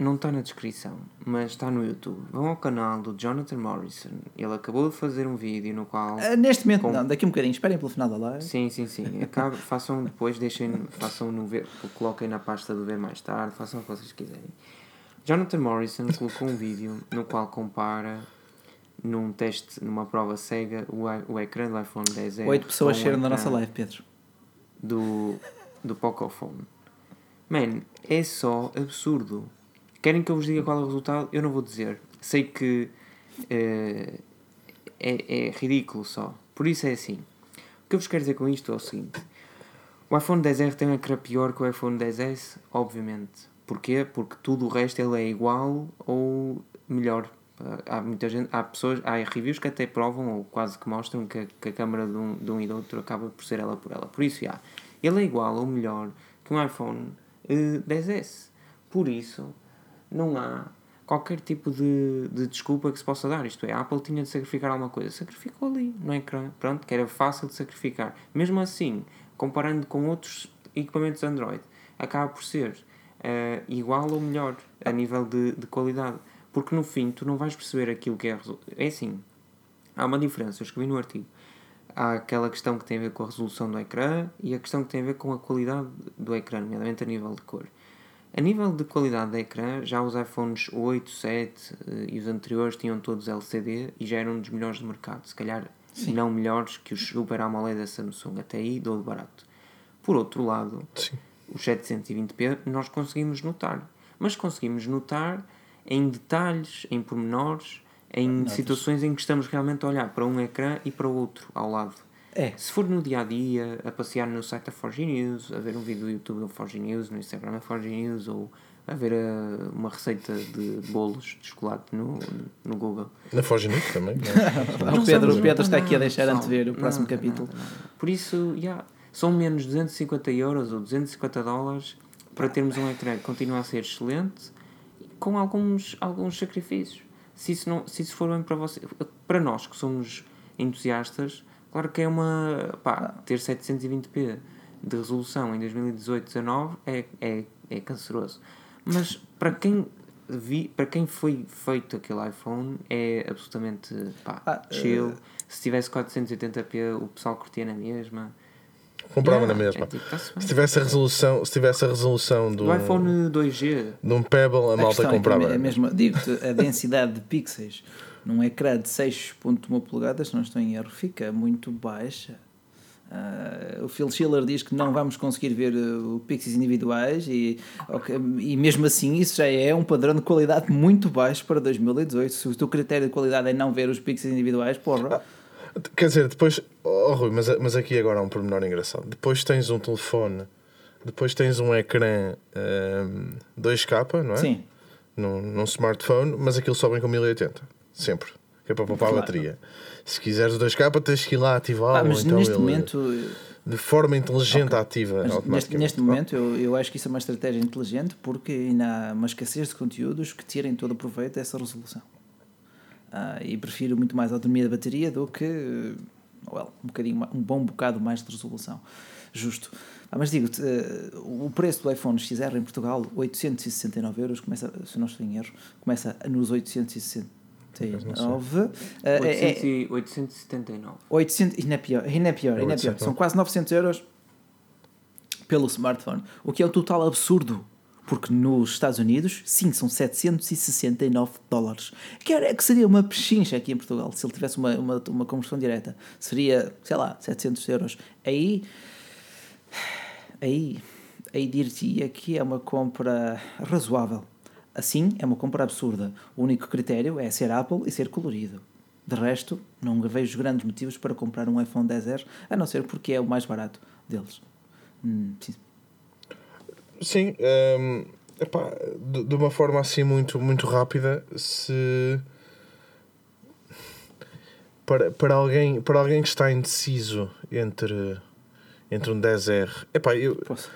Não está na descrição, mas está no YouTube. Vão ao canal do Jonathan Morrison. Ele acabou de fazer um vídeo no qual. Ah, neste momento, Com- não, daqui um bocadinho, esperem pelo final da live. Sim, sim, sim. Acabe, façam depois, deixem, façam no ver, coloquem na pasta do ver mais tarde, façam o que vocês quiserem. Jonathan Morrison colocou um vídeo no qual compara num teste, numa prova cega, o, o ecrã do iPhone 10 Oito pessoas cheiram ecrã nossa live, Pedro. do, do Pocophone. Man, é só absurdo. Querem que eu vos diga qual é o resultado? Eu não vou dizer. Sei que eh, é, é ridículo só. Por isso é assim. O que eu vos quero dizer com isto é o seguinte. O iPhone 10R tem um ecrã pior que o iPhone 10S? Obviamente. Porquê? Porque tudo o resto ele é igual ou melhor. Há muita gente, há pessoas, há reviews que até provam ou quase que mostram que, a- que a câmera de um, de um e do outro acaba por ser ela por ela. Por isso, já, ele é igual ou melhor que um iPhone eh, 10S. Por isso, não há qualquer tipo de, de desculpa que se possa dar. Isto é, a Apple tinha de sacrificar alguma coisa. Sacrificou ali no ecrã. Pronto, que era fácil de sacrificar. Mesmo assim, comparando com outros equipamentos Android, acaba por ser eh, igual ou melhor a nível de, de qualidade. Porque no fim, tu não vais perceber aquilo que é. É assim, há uma diferença. Eu escrevi no artigo. Há aquela questão que tem a ver com a resolução do ecrã e a questão que tem a ver com a qualidade do ecrã, nomeadamente a nível de cor. A nível de qualidade de ecrã, já os iPhones 8, 7 eh, e os anteriores tinham todos LCD e já eram dos melhores do mercado. Se calhar não melhores que os Super AMOLED da Samsung. Até aí dou de barato. Por outro lado, Sim. os 720p nós conseguimos notar. Mas conseguimos notar em detalhes, em pormenores, em situações em que estamos realmente a olhar para um ecrã e para o outro ao lado. É. Se for no dia a dia, a passear no site da 4G News, a ver um vídeo do YouTube da 4G News, no Instagram da 4G News, ou a ver uh, uma receita de bolos de chocolate no, no Google. Na Forge News também. não é? O Não Pedro, o Pedro nada, está aqui a deixar pessoal. antever o próximo Nada, capítulo. nada, nada. Por isso, yeah, são menos 250 euros ou 250 dólares para termos um ecrã que continua a ser excelente com alguns, alguns sacrifícios. Se isso, não, se isso for bem para você, para nós que somos entusiastas, claro que é uma. pá, ter 720p de resolução em 2018-19 é, é, é canceroso. Mas para quem, vi, para quem foi feito aquele iPhone é absolutamente pá, Ah, chill. Se tivesse 480p, o pessoal curtia na mesma. Comprava Yeah, na mesma. é tipo, tá-se bem. Se tivesse a resolução, se tivesse a resolução do, Do iPhone 2G, de um Pebble, a, A malta é comprava. é mesmo, digo-te, a densidade de pixels num ecrã de 6.1 polegadas, se não estou em erro, fica muito baixa. Ah, o Phil Schiller diz que não vamos conseguir ver uh, os pixels individuais e, ok, e mesmo assim isso já é um padrão de qualidade muito baixo para 2018. Se o teu critério de qualidade é não ver os pixels individuais, porra, Quer dizer, depois. Oh, Rui, mas, mas aqui agora há um pormenor engraçado. Depois tens um telefone, depois tens um ecrã ehm, 2K, não é? sim. Num, num smartphone, mas aquilo vem com 1080 sempre. Que é para poupar claro. a bateria. Se quiseres o 2K, tens que ir lá ativar. Ah, mas então neste ele, momento. De forma inteligente okay. ativa. Neste, neste momento, eu, eu acho que isso é uma estratégia inteligente porque ainda há uma escassez de conteúdos que tirem todo o proveito dessa resolução. Uh, e prefiro muito mais autonomia da bateria do que well, um, bocadinho, um bom bocado mais de resolução. Justo. Ah, mas digo-te, uh, o preço do iPhone XR em Portugal, 869 euros, começa, se não estou em erro, começa nos 860, Uh, 879. 800, ainda é, é pior, ainda é pior, pior. São quase 900 euros pelo smartphone, o que é um total absurdo. Porque nos Estados Unidos, sim, são 769 dólares. Que, era, que seria uma pechincha aqui em Portugal, se ele tivesse uma, uma, uma conversão direta. Seria, sei lá, 700 euros. Aí. Aí. Aí dir-te que é uma compra razoável. Assim, é uma compra absurda. O único critério é ser Apple e ser colorido. De resto, não vejo grandes motivos para comprar um iPhone 10R, a não ser porque é o mais barato deles. Hum, sim. Sim, hum, epá, de, de uma forma assim muito, muito rápida, se para, para, alguém, para alguém que está indeciso entre, entre um 10R, epá, eu, Posso.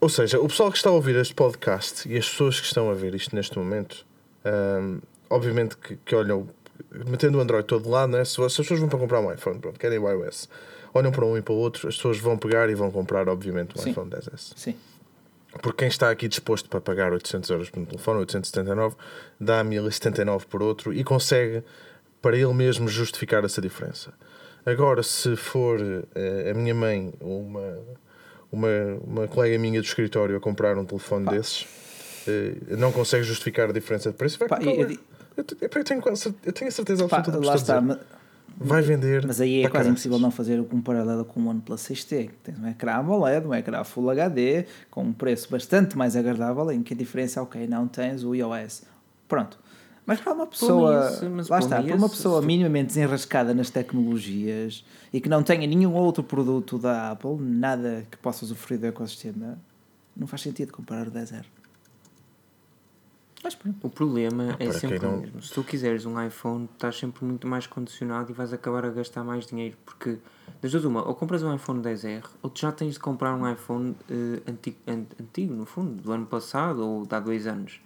Ou seja, o pessoal que está a ouvir este podcast e as pessoas que estão a ver isto neste momento, hum, obviamente que, que olham, metendo o Android todo lá, né? se, as pessoas vão para comprar um iPhone, pronto, querem o iOS, olham para um e para o outro, as pessoas vão pegar e vão comprar, obviamente, um Sim. iPhone 10S. Sim. Porque quem está aqui disposto para pagar 800 euros por um telefone, 879, dá 1079 por outro e consegue para ele mesmo justificar essa diferença. Agora, se for eh, a minha mãe uma, uma, uma colega minha do escritório a comprar um telefone desses, eh, não consegue justificar a diferença de preço, vai Pá, comprar. eu, te- eu tenho, quase- eu tenho a certeza Pá, do que está. dizer. ma- Vai vender. Mas aí é para quase impossível não fazer um paralelo com o OnePlus 6T, que tem um ecrã AMOLED, um ecrã Full HD, com um preço bastante mais agradável, em que a diferença, ok, não tens o iOS. Pronto. Mas para uma pessoa, mas lá está, para uma pessoa minimamente desenrascada nas tecnologias e que não tenha nenhum outro produto da Apple, nada que possa usufruir do ecossistema, não faz sentido comparar o 10R. Mas pronto. O problema é para sempre o mesmo. Se tu quiseres um iPhone, estás sempre muito mais condicionado e vais acabar a gastar mais dinheiro. Porque, das duas, uma, ou compras um iPhone 10R, ou tu já tens de comprar um iPhone eh, antigo, an- antigo, no fundo, do ano passado ou de há dois anos.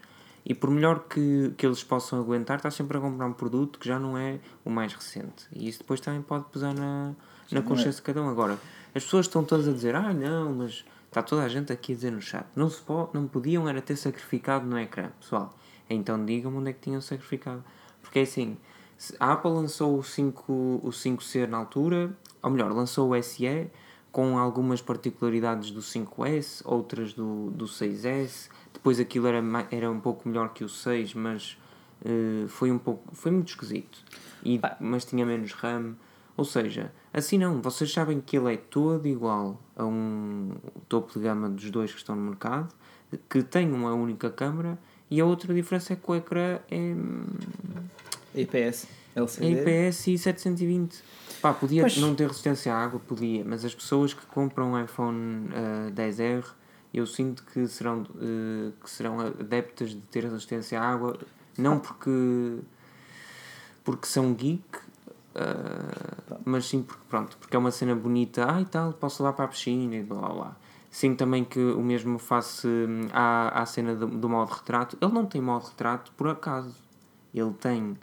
E por melhor que, que eles possam aguentar, estás sempre a comprar um produto que já não é o mais recente. E isso depois também pode pesar na, na consciência de cada um. Agora, as pessoas estão todas a dizer, ah, não, mas está toda a gente aqui a dizer no chat, não, se pode, não podiam era ter sacrificado no ecrã. Pessoal, então digam-me onde é que tinham sacrificado. Porque é assim, a Apple lançou o, 5, o 5C na altura, ou melhor, lançou o SE com algumas particularidades do 5S, outras do, do 6S. Depois aquilo era, era um pouco melhor que o 6, mas eh, foi um pouco foi muito esquisito. E, mas tinha menos RAM. Ou seja, assim não, vocês sabem que ele é todo igual a um topo de gama dos dois que estão no mercado, que tem uma única câmera e a outra diferença é que o ecrã é, IPS, é LCD. IPS e 720. Pá, podia não ter resistência à água, podia, mas as pessoas que compram um iPhone ah, 10R, eu sinto que serão, eh, que serão adeptas de ter resistência à água, não porque, porque são geek, ah, mas sim porque, pronto, porque é uma cena bonita, ah e tal, posso levar para a piscina e blá blá. Sinto também que o mesmo face hum, à, à cena do, do modo retrato. Ele não tem modo retrato por acaso. Ele tem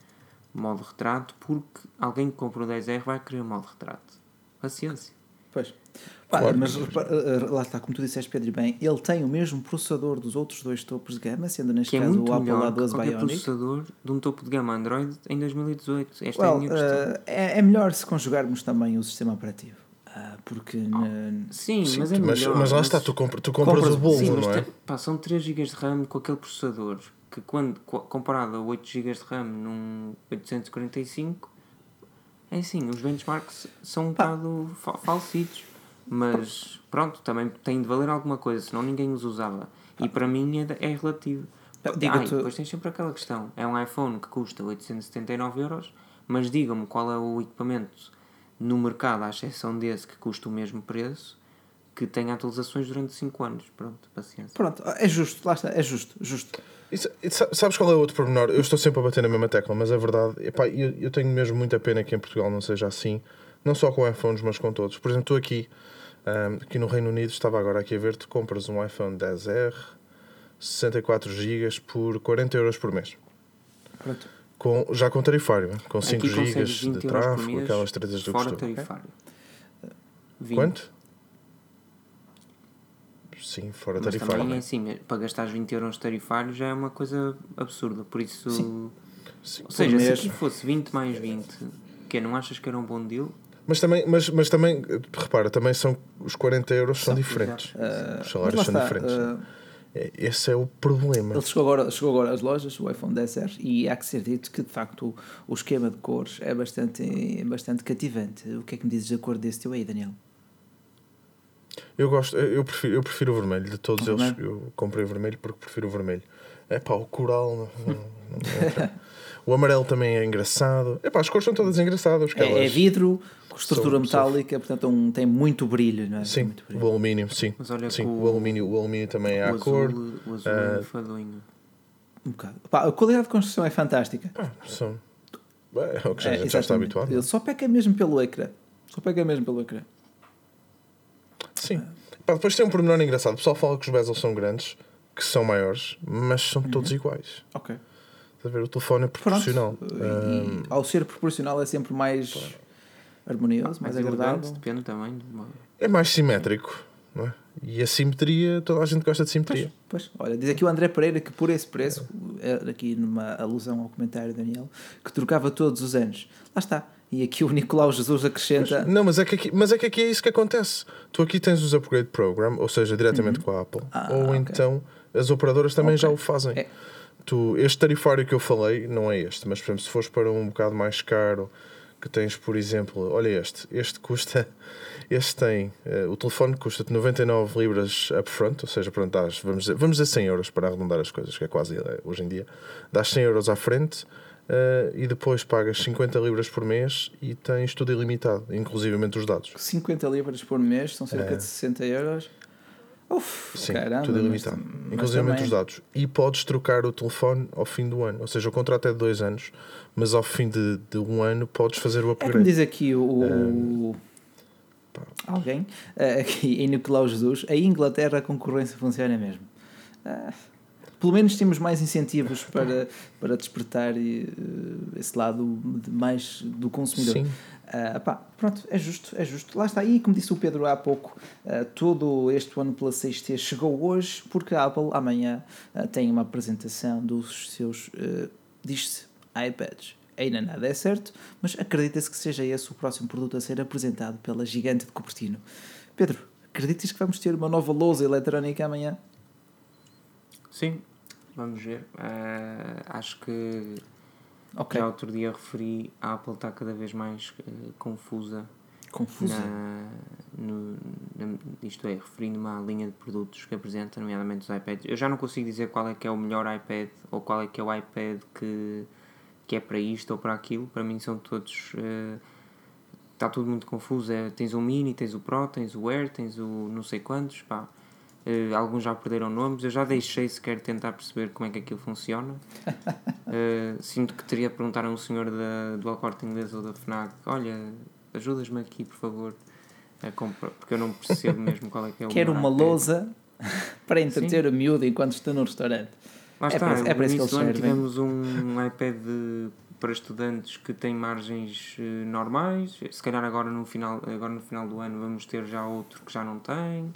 modo retrato porque alguém que compra o 10R vai querer modo retrato. Paciência. Pois. Pá, Claro. mas repara, eh, lá está, como tu disseste, Pedro, e bem, ele tem o mesmo processador dos outros dois topos de gama, sendo neste Que é caso muito o Apple melhor que A12 qualquer Bionic. processador de um topo de gama Android em 2018. Esta é a Well, minha questão. eh, é, é melhor se conjugarmos também o sistema operativo. Ah, porque na- Sim, Sim, mas é mas, melhor. mas lá está, tu, compra, tu compras, Compras- o bolo, Sim, mas não é? pá, são 3 GB de RAM com aquele processador que quando co- comparado a 8 GB de RAM num 845 é assim, os benchmarks são um bocado fa falsitos mas pronto, também tem de valer alguma coisa senão ninguém os usava. E para mim é, é relativo. Pá, ah, diga-te- depois tens sempre aquela questão é um iPhone que custa 879 euros mas digam-me qual é o equipamento no mercado, à exceção desse que custa o mesmo preço que tem atualizações durante 5 anos. Pronto, paciência. Pronto, é justo, lá está, é justo, justo. E sa- sabes qual é o outro pormenor? Eu estou sempre a bater na mesma tecla, mas a verdade, epá, eu, eu tenho mesmo muita pena que em Portugal não seja assim, não só com iPhones, mas com todos. Por exemplo, tu aqui, ahm, aqui no Reino Unido, estava agora aqui a ver, tu compras um iPhone 10R, 64 GB por 40 euros por mês. Pronto. Com, já com tarifário, com 5 Aqui GB de 20 euros por tráfego, mês, aquelas tretas do fora costume. tarifário. 20. Quanto? Sim, fora Mas tarifário. também é assim, para gastar 20 euros tarifário já é uma coisa absurda. Por isso, Sim. Sim. ou seja, se aqui fosse 20 mais 20, que não achas que era um bom deal? Mas também, mas, mas também, repara, também são os 40 euros são, diferentes. Ah, Os salários são diferentes. É- Esse é o problema. Ele chegou agora, chegou agora às lojas, o iPhone 10R, e há que ser dito que de facto o, o esquema de cores é bastante, é bastante cativante. O que é que me dizes da cor desse teu aí, Daniel? Eu gosto, eu prefiro, eu prefiro o vermelho. De todos O eles, vermelho? eu comprei o vermelho porque prefiro o vermelho. É pá, o coral. Não, não, o amarelo também é engraçado. É pá, as cores são todas engraçadas. É, é vidro, com estrutura são- metálica, portanto um- tem muito brilho, não é? Sim, muito brilho. o alumínio, sim. Mas olha sim o, o- alumínio, o alumínio também é o à azul, cor. o azul Ah, é enfadonho. Um bocado. Pá, a qualidade de construção é fantástica. Ah, são. É, é o que já, É, a gente já está habituado. Ele só peca mesmo pelo ecrã. Só peca mesmo pelo ecrã. Sim. Pá, depois tem um pormenor engraçado. O pessoal fala que os bezels são grandes, que são maiores, mas são todos iguais. Ok. Estás a ver? O telefone é proporcional. E, ao ser proporcional é sempre mais harmonioso, mais, Mais elegante, agradável. depende também. É mais simétrico, não é? E a simetria, toda a gente gosta de simetria. Pois, olha, diz aqui o André Pereira que por esse preço, é, aqui numa alusão ao comentário do Daniel, que trocava todos os anos. Lá está. E aqui o Nicolau Jesus acrescenta. Não, mas é, que aqui, mas é que aqui é isso que acontece. Tu aqui tens os upgrade program, ou seja, diretamente com a Apple, Ah, ou ok. então as operadoras também Ok. já o fazem. É. Tu, este tarifário que eu falei não é este, mas por exemplo, se fores para um bocado mais caro, que tens, por exemplo, olha este, este custa, este tem, eh, o telefone custa-te 99 libras upfront, ou seja, pronto, dás, vamos, dizer, vamos dizer 100 euros para arredondar as coisas, que é quase eh, hoje em dia, dás 100 euros à frente eh, e depois pagas 50 libras por mês e tens tudo ilimitado, inclusivamente os dados. 50 libras por mês, são cerca É. de 60 euros. Uf, Sim, caramba. tudo mas- ilimitado. mas Inclusive também- os dados. E podes trocar o telefone ao fim do ano. Ou seja, o contrato é de dois anos, mas ao fim de, de um ano podes fazer o É como upgrade. diz aqui o. o- alguém, eh, aqui em Nicolau Jesus, a Inglaterra a concorrência funciona mesmo. Ah, pelo menos temos mais incentivos para, para despertar eh, esse lado de mais do consumidor. Sim. Ah, pá, pronto, é justo, é justo. Lá está. E como disse o Pedro há pouco, ah, todo este OnePlus 6T chegou hoje porque a Apple amanhã ah, tem uma apresentação dos seus, ah, diz-se, iPads. Ainda nada é certo, mas acredita-se que seja esse o próximo produto a ser apresentado pela gigante de Cupertino. Pedro, acreditas que vamos ter uma nova lousa eletrónica amanhã? Sim, vamos ver. Ah, acho que Ok, já outro dia referi, a Apple está cada vez mais eh, confusa. confusa. Na, no, na- isto é, referindo-me à linha de produtos que apresenta, nomeadamente os iPads. Eu já não consigo dizer qual é que é o melhor iPad ou qual é que é o iPad que, que é para isto ou para aquilo. Para mim são todos. eh, Está tudo muito confuso. É, tens o Mini, tens o Pro, tens o Air, tens o não sei quantos. Pá. Eh, alguns já perderam nomes. Eu já deixei sequer tentar perceber como é que aquilo funciona. Eh, sinto que teria de perguntar a um senhor da, do El Corte Inglês ou da FNAC: Olha, ajudas-me aqui, por favor, a comprar, porque eu não percebo mesmo qual é que é o Quero uma lousa para entreter o miúdo enquanto está no restaurante. Lá É está, para- é para isso que ano tivemos um iPad de- para estudantes que tem margens eh, normais. Se calhar agora no, final, agora no final do ano vamos ter já outro que já não tem.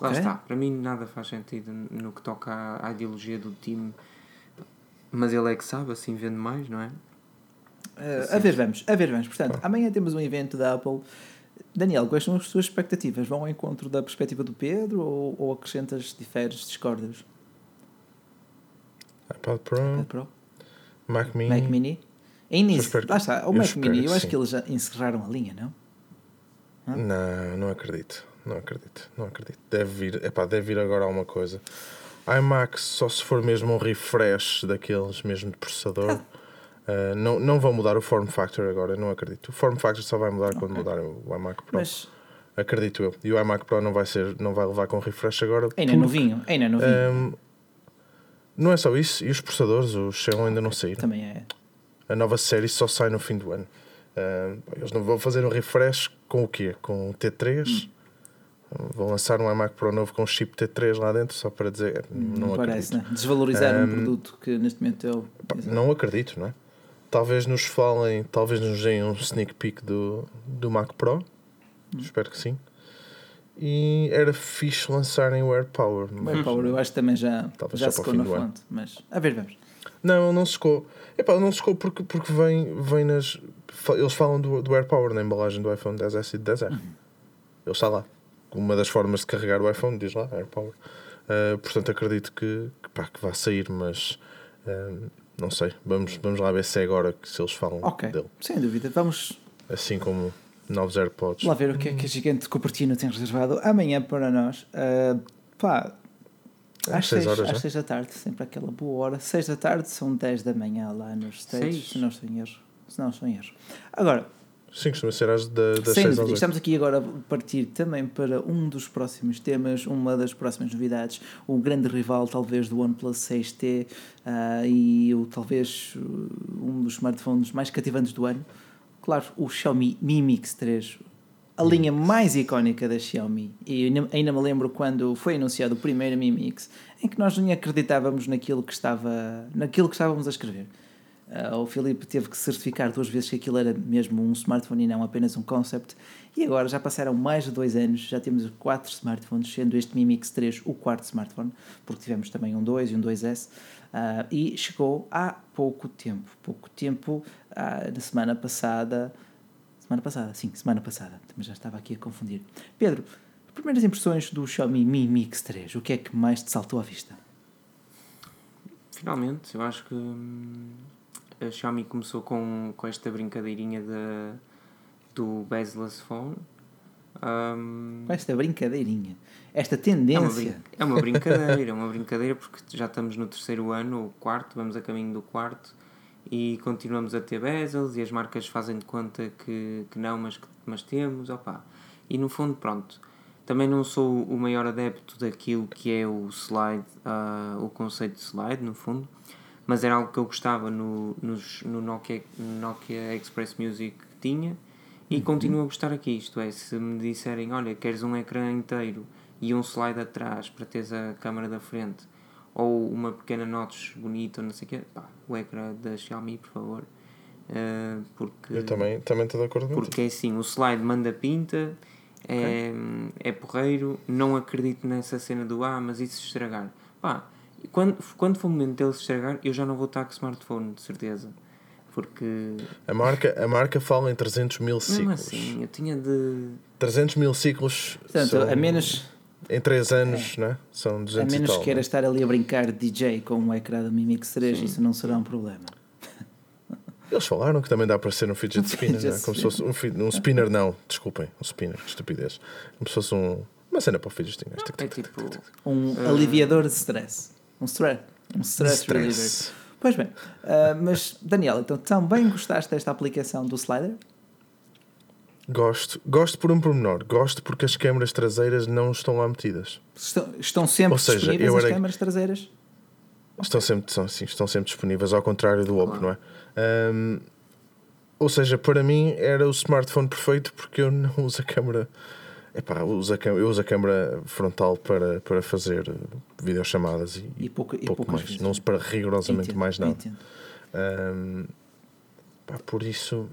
Lá Ok. está, para mim nada faz sentido no que toca à, à ideologia do time. Mas ele é que sabe, assim vende mais, não é? Uh, a ver, vamos, a ver, vamos. Portanto, amanhã temos um evento da Apple. Daniel, quais são as tuas expectativas? Vão ao encontro da perspectiva do Pedro ou, ou acrescentas, diferes, discordas? iPad Pro, iPad Pro? Mac Mini. Mac Mini? Isso, espero lá está, o Mac Mini, eu acho sim. que eles já encerraram a linha, não? Não, não acredito. Não acredito. Não acredito. Deve vir, epá, deve vir agora alguma coisa. iMac só se for mesmo um refresh daqueles mesmo de processador. Uh, não, não vão mudar o form factor agora, não acredito. O form factor só vai mudar quando mudarem o iMac Pro. Mas Acredito eu. E o iMac Pro não vai, ser, não vai levar com refresh agora. ainda é porque, novinho, ainda é novinho. um, não é só isso, e os processadores, os Xeon ainda não saíram. Também é. A nova série só sai no fim do ano. Eles não vão fazer um refresh com o quê? Com o T3? Vão lançar um iMac Pro novo com chip T3 lá dentro, só para dizer. Não, Não, parece, acredito. né? Desvalorizar um Um, produto que neste momento é o. Não acredito, não é? Talvez nos falem, talvez nos deem um sneak peek do, do Mac Pro. Espero que sim. E era fixe lançarem o AirPower. O AirPower eu acho que também já, Talvez já secou na fonte. Mas a ver, vamos. Não, não secou. Epá, não secou porque, porque vem, vem nas. Eles falam do, do AirPower na embalagem do iPhone 10S e do 10R. Ele está lá. Uma das formas de carregar o iPhone diz lá AirPower. Uh, portanto, acredito que, que, pá, que vai sair, mas uh, não sei. Vamos, vamos lá ver se é agora que se eles falam Ok, dele. sem dúvida. Vamos Assim como novos AirPods. lá ver o que é que a gigante Cupertino tem reservado amanhã para nós. Ah, pá, Às seis 6 horas às já. seis da tarde, sempre aquela boa hora. 6 da tarde são 10 da manhã lá nos States, se não estou em erro. Se não estou em erro. Agora, Sim, costuma ser às da- das sem 6 às dúvida, 8. estamos aqui agora a partir também para um dos próximos temas, uma das próximas novidades, o grande rival talvez do OnePlus 6T ah, e o, talvez uh, um dos smartphones mais cativantes do ano. Claro, o Xiaomi Mi Mix 3, a linha mais icónica da Xiaomi. E ainda- ainda me lembro quando foi anunciado o primeiro Mi Mix, em que nós nem acreditávamos naquilo que estava, naquilo que estávamos a escrever. Uh, o Filipe teve que certificar duas vezes que aquilo era mesmo um smartphone e não apenas um concept. E agora já passaram mais de dois anos, já temos quatro smartphones, sendo este Mi Mix 3 o quarto smartphone, porque tivemos também um 2 e um 2S. uh, e chegou há pouco tempo. Pouco tempo, uh, na semana passada. Semana passada, sim, semana passada. Mas já estava aqui a confundir. Pedro, primeiras impressões do Xiaomi Mi Mix 3. O que é que mais te saltou à vista? Finalmente, eu acho que hum, a Xiaomi começou com, com esta brincadeirinha da, do bezel-less phone. Hum, Com esta brincadeirinha, esta é, uma, tendência. brin- é uma brincadeira, é uma brincadeira porque já estamos no terceiro ano, ou quarto, vamos a caminho do quarto e continuamos a ter bezels e as marcas fazem de conta que, que não, mas, que- mas temos, opa. E no fundo, pronto, também não sou o maior adepto daquilo que é o slide, ah, o conceito de slide, no fundo, mas era algo que eu gostava no, nos, no Nokia, Nokia Express Music que tinha e continuo a gostar aqui. Isto é, se me disserem, olha, queres um ecrã inteiro e um slide atrás para teres a câmera da frente ou uma pequena notch bonita, ou não sei o quê, pá, o ecrã da Xiaomi, por favor. Ah, porque Eu também também estou de acordo contigo. porque é assim, o slide manda pinta, é, é porreiro, não acredito nessa cena do ah, mas isso estragar. Pá, quando, quando for o momento dele se estragar, eu já não vou estar com o smartphone, de certeza. Porque, A marca, a marca fala em 300 mil ciclos. assim, eu tinha de. 300 mil ciclos Portanto, são- a menos, em 3 anos, né? São a 200 menos e tal. que queira né? estar ali a brincar DJ com um ecrã do Mi Mix 3, Sim. isso não será um problema. Eles falaram que também dá para ser um fidget spinner, Fidget né? como se fosse um, um spinner, não, desculpem, um spinner, que estupidez. Como se fosse um, uma cena para o fidget spinner. É tipo. Um aliviador de stress. Um stress. Um stress, reliever. Stress. Pois bem, ah, mas Daniel, então também gostaste desta aplicação do slider? Gosto, gosto por um pormenor, gosto porque as câmaras traseiras não estão lá metidas. Estão, estão sempre Ou seja, disponíveis eu as era- câmaras traseiras? Estão sempre, são, sim, estão sempre disponíveis, ao contrário do Oppo, não é? Ahm, ou seja, para mim era o smartphone perfeito porque eu não uso a câmera. Epá, eu uso a, câmera- eu uso a câmera frontal para, para fazer videochamadas e, E, pouca, e pouco mais. vezes. Não uso para rigorosamente Entendo, mais nada. Ahm, pá, por isso,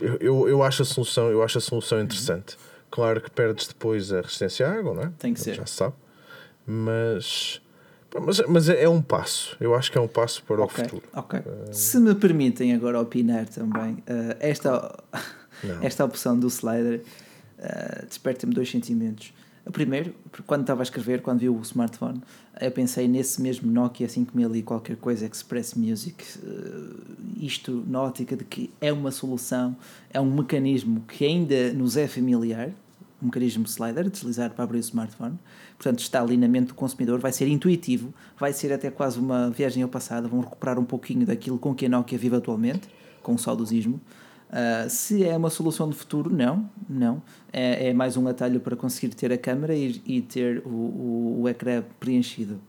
eu, eu, eu acho a solução, eu acho a solução interessante. Claro que perdes depois a resistência à água, não é? Tem que ser. Já se sabe. Mas, pá, mas, mas é um passo. Eu acho que é um passo para Ok, o futuro. ok. Se me permitem agora opinar também, ah, esta, Não. esta opção do slider ah, desperta-me dois sentimentos. O primeiro, quando estava a escrever, quando vi o smartphone, eu pensei nesse mesmo Nokia 5000 e qualquer coisa Express Music. ah, isto na ótica de que é uma solução, é um mecanismo que ainda nos é familiar, um mecanismo slider, deslizar para abrir o smartphone. Portanto, está ali na mente do consumidor, vai ser intuitivo, vai ser até quase uma viagem ao passado, vão recuperar um pouquinho daquilo com que a Nokia vive atualmente, com o saudosismo. Ah, se é uma solução de futuro, não, não. É, é mais um atalho para conseguir ter a câmera e, e ter o, o, o ecrã preenchido.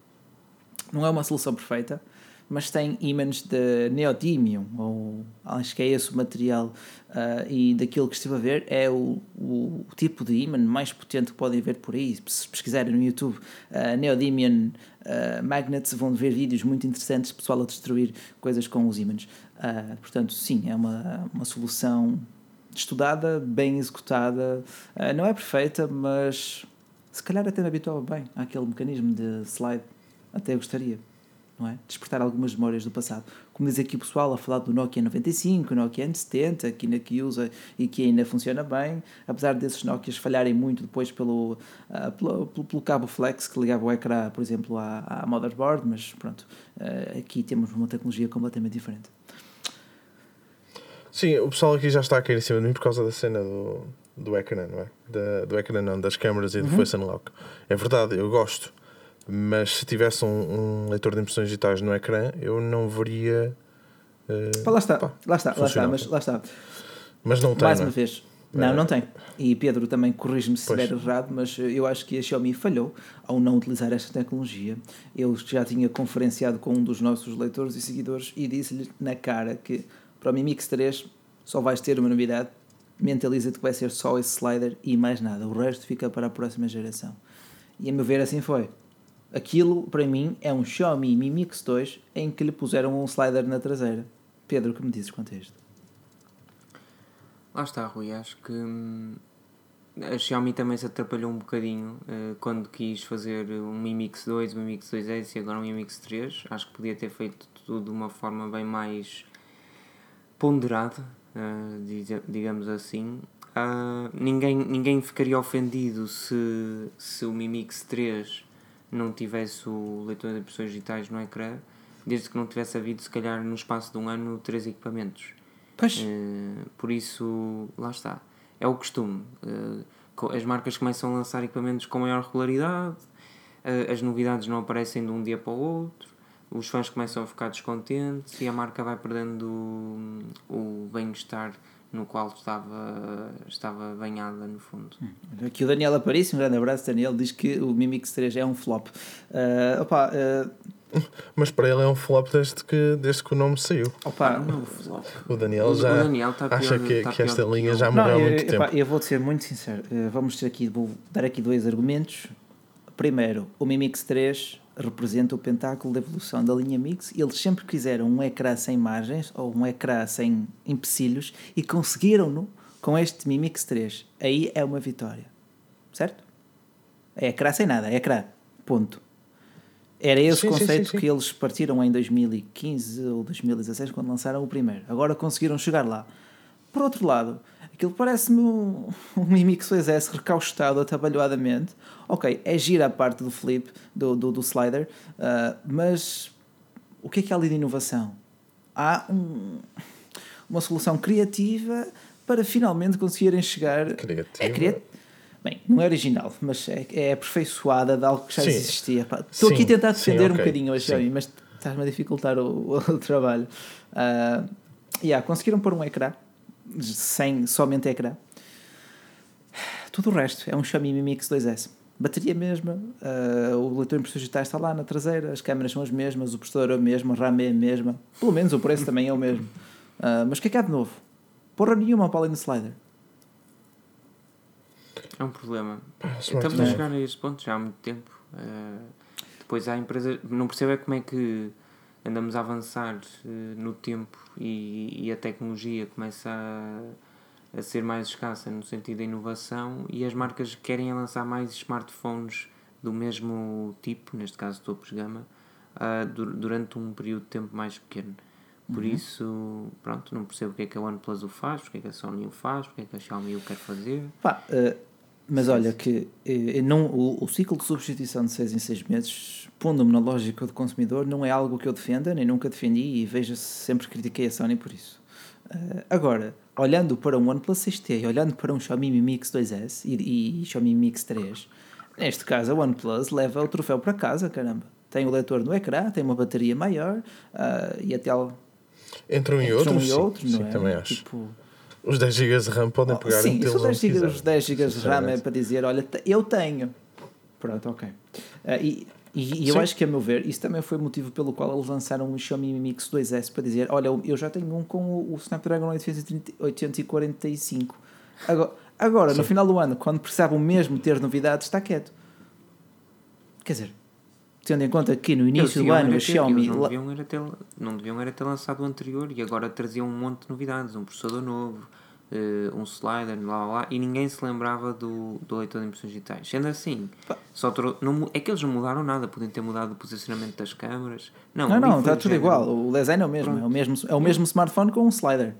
Não é uma solução perfeita, mas tem ímãs de neodymium, ou acho que é esse o material, ah, e daquilo que estive a ver é o, o tipo de ímã mais potente que podem ver por aí. Se pesquisarem no YouTube ah, neodymium ah, magnets, vão ver vídeos muito interessantes pessoal a destruir coisas com os ímãs. Ah, portanto, sim, é uma, uma solução estudada, bem executada. Ah, não é perfeita, mas se calhar até me habituava bem àquele mecanismo de slide. Até gostaria, não é? Despertar algumas memórias do passado. Como diz aqui o pessoal a falar do Nokia 95, Nokia N70, que ainda que usa e que ainda funciona bem, apesar desses Nokias falharem muito depois pelo, ah, pelo, pelo, cabo flex que ligava o ecrã, por exemplo, à, à motherboard, mas pronto, aqui temos uma tecnologia completamente diferente. Sim, o pessoal aqui já está a cair em cima de mim por causa da cena do, do ecrã, não é? Da, do ecrã não, das câmaras e do Uhum. Face Unlock. É verdade, eu gosto. Mas se tivesse um, um leitor de impressões digitais no ecrã, eu não veria. Uh, pá, lá está, pá, lá está, lá está, mas lá está. Mas não tem. Mais não é? uma vez. Não, não tem. E Pedro também corrige-me se estiver errado, mas eu acho que a Xiaomi falhou ao não utilizar esta tecnologia. Eu já tinha conferenciado com um dos nossos leitores e seguidores e disse-lhe na cara que para o Mi Mix 3 só vais ter uma novidade, mentaliza-te que vai ser só esse slider e mais nada. O resto fica para a próxima geração. E a meu ver assim foi. Aquilo, para mim, é um Xiaomi Mi Mix 2 em que lhe puseram um slider na traseira. Pedro, o que me dizes quanto a isto? Lá está, Rui. Acho que hum, a Xiaomi também se atrapalhou um bocadinho uh, quando quis fazer um Mi Mix 2, um Mi Mix 2S e agora um Mi Mix 3. Acho que podia ter feito tudo de uma forma bem mais ponderada, uh, digamos assim. Uh, ninguém, ninguém ficaria ofendido se, se o Mi Mix 3 não tivesse o leitor de impressões digitais no ecrã, desde que não tivesse havido, se calhar, no espaço de um ano, três equipamentos. Pois. Uh, por isso, lá está. É o costume. As marcas começam a lançar equipamentos com maior regularidade, as novidades não aparecem de um dia para o outro, os fãs começam a ficar descontentes e a marca vai perdendo o, o bem-estar no qual estava, estava banhada no fundo. Hum. Aqui o Daniel Aparício, um grande abraço, Daniel, diz que o Mimix 3 é um flop. Uh, opa, uh, mas para ele é um flop desde que, desde que o nome saiu. Opa, o Daniel já o Daniel tá pior, acha que, tá que esta linha já morreu há muito eu, tempo. eu vou ser muito sincero. Eh, vamos ter aqui, vou dar aqui dois argumentos. Primeiro, o Mi Mix 3 representa o pentáculo da evolução da linha Mix. Eles sempre quiseram um ecrã sem margens ou um ecrã sem empecilhos e conseguiram-no com este Mi Mix 3. Aí é uma vitória. Certo? É ecrã sem nada, é ecrã. Ponto. Era esse sim, conceito sim, sim, que eles partiram em 2015 ou 2016 quando lançaram o primeiro. Agora conseguiram chegar lá. Por outro lado, aquilo parece-me um, um Mimix 2S recaustado atabalhoadamente. Ok, é gira a parte do flip, do, do, do slider, uh, mas o que é que há ali de inovação? Há um, uma solução criativa para finalmente conseguirem chegar. Criativa. É criativa Bem, não é original, mas é, é aperfeiçoada de algo que já sim. existia. Estou aqui a tentar defender sim, okay. um bocadinho hoje, sim. mas estás-me a dificultar o, o trabalho. Uh, yeah, conseguiram pôr um ecrã, sem somente ecrã. Tudo o resto é um Xiaomi Mi Mix 2S. Bateria mesma, uh, o leitor de impressões digitais está lá na traseira, as câmeras são as mesmas, o processador é o mesmo, a RAM é a mesma, pelo menos o preço também é o mesmo. Uh, mas o que é que há de novo? Porra nenhuma para além do slider. É um problema. Estamos a chegar a esse ponto já há muito tempo. Uh, depois há empresas. Não percebo é como é que andamos a avançar uh, no tempo e, e, a tecnologia começa a, a, ser mais escassa no sentido da inovação e as marcas querem lançar mais smartphones do mesmo tipo, neste caso topos gama, uh, durante um período de tempo mais pequeno. Por uhum. isso, pronto, não percebo o que é que a OnePlus o faz, porque é que a Sony o faz, porque é que a Xiaomi o quer fazer. Pá, uh, mas olha que eh, não, o, o, ciclo de substituição de 6 em 6 meses, pondo-me na lógica do consumidor, não é algo que eu defenda, nem nunca defendi e veja-se, sempre critiquei a Sony por isso. Uh, agora, olhando para um OnePlus 6T e olhando para um Xiaomi Mi Mix 2S e, e Xiaomi Mi Mix 3, neste caso a OnePlus leva o troféu para casa, caramba. Tem o leitor no ecrã, tem uma bateria maior uh, e até... Entre um e outro, um e outro, sim, não sim, é? também acho. Tipo, os 10 GB de RAM podem pegar Sim, isso 10 GB, os 10 GB de RAM é para dizer, olha, eu tenho. Pronto, ok. Uh, e, e, e eu acho que, a meu ver, isso também foi o motivo pelo qual eles lançaram o Xiaomi Mi Mix 2S para dizer, olha, eu já tenho um com o, o Snapdragon 845. Agora, agora no final do ano, quando precisavam mesmo ter novidades, está quieto. Quer dizer, tendo em conta que no início do ano o Xiaomi. Não deviam, era ter, não deviam era ter lançado o anterior e agora traziam um monte de novidades, um processador novo, uh, um slider, lá, lá, lá, e ninguém se lembrava do, do leitor de impressões digitais. Sendo assim, só trou, não, é que eles não mudaram nada, podem ter mudado o posicionamento das câmaras. Não, não, não está tudo género. igual. O design é o mesmo, é o mesmo, é o mesmo smartphone com um slider.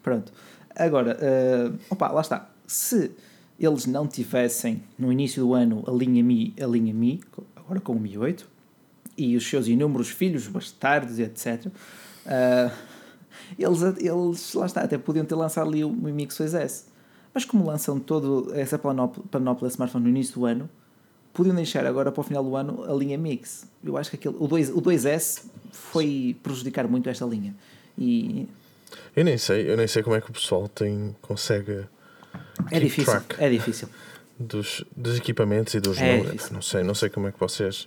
Pronto. Agora, uh, opa, lá está. Se eles não tivessem no início do ano a linha Mi, a linha Mi, agora com o Mi 8, e os seus inúmeros filhos, bastardos, etc. Uh, ah, eles, eles, lá está, até podiam ter lançado ali o Mi Mix 2S. Mas como lançam toda essa panóplia de smartphone no início do ano, podiam deixar agora para o final do ano a linha Mix. Eu acho que aquele, o, 2, o 2S foi prejudicar muito esta linha. E Eu nem sei, eu nem sei como é que o pessoal tem, consegue é difícil. track É difícil. Dos, dos equipamentos e dos É números. Não sei, não sei como é que vocês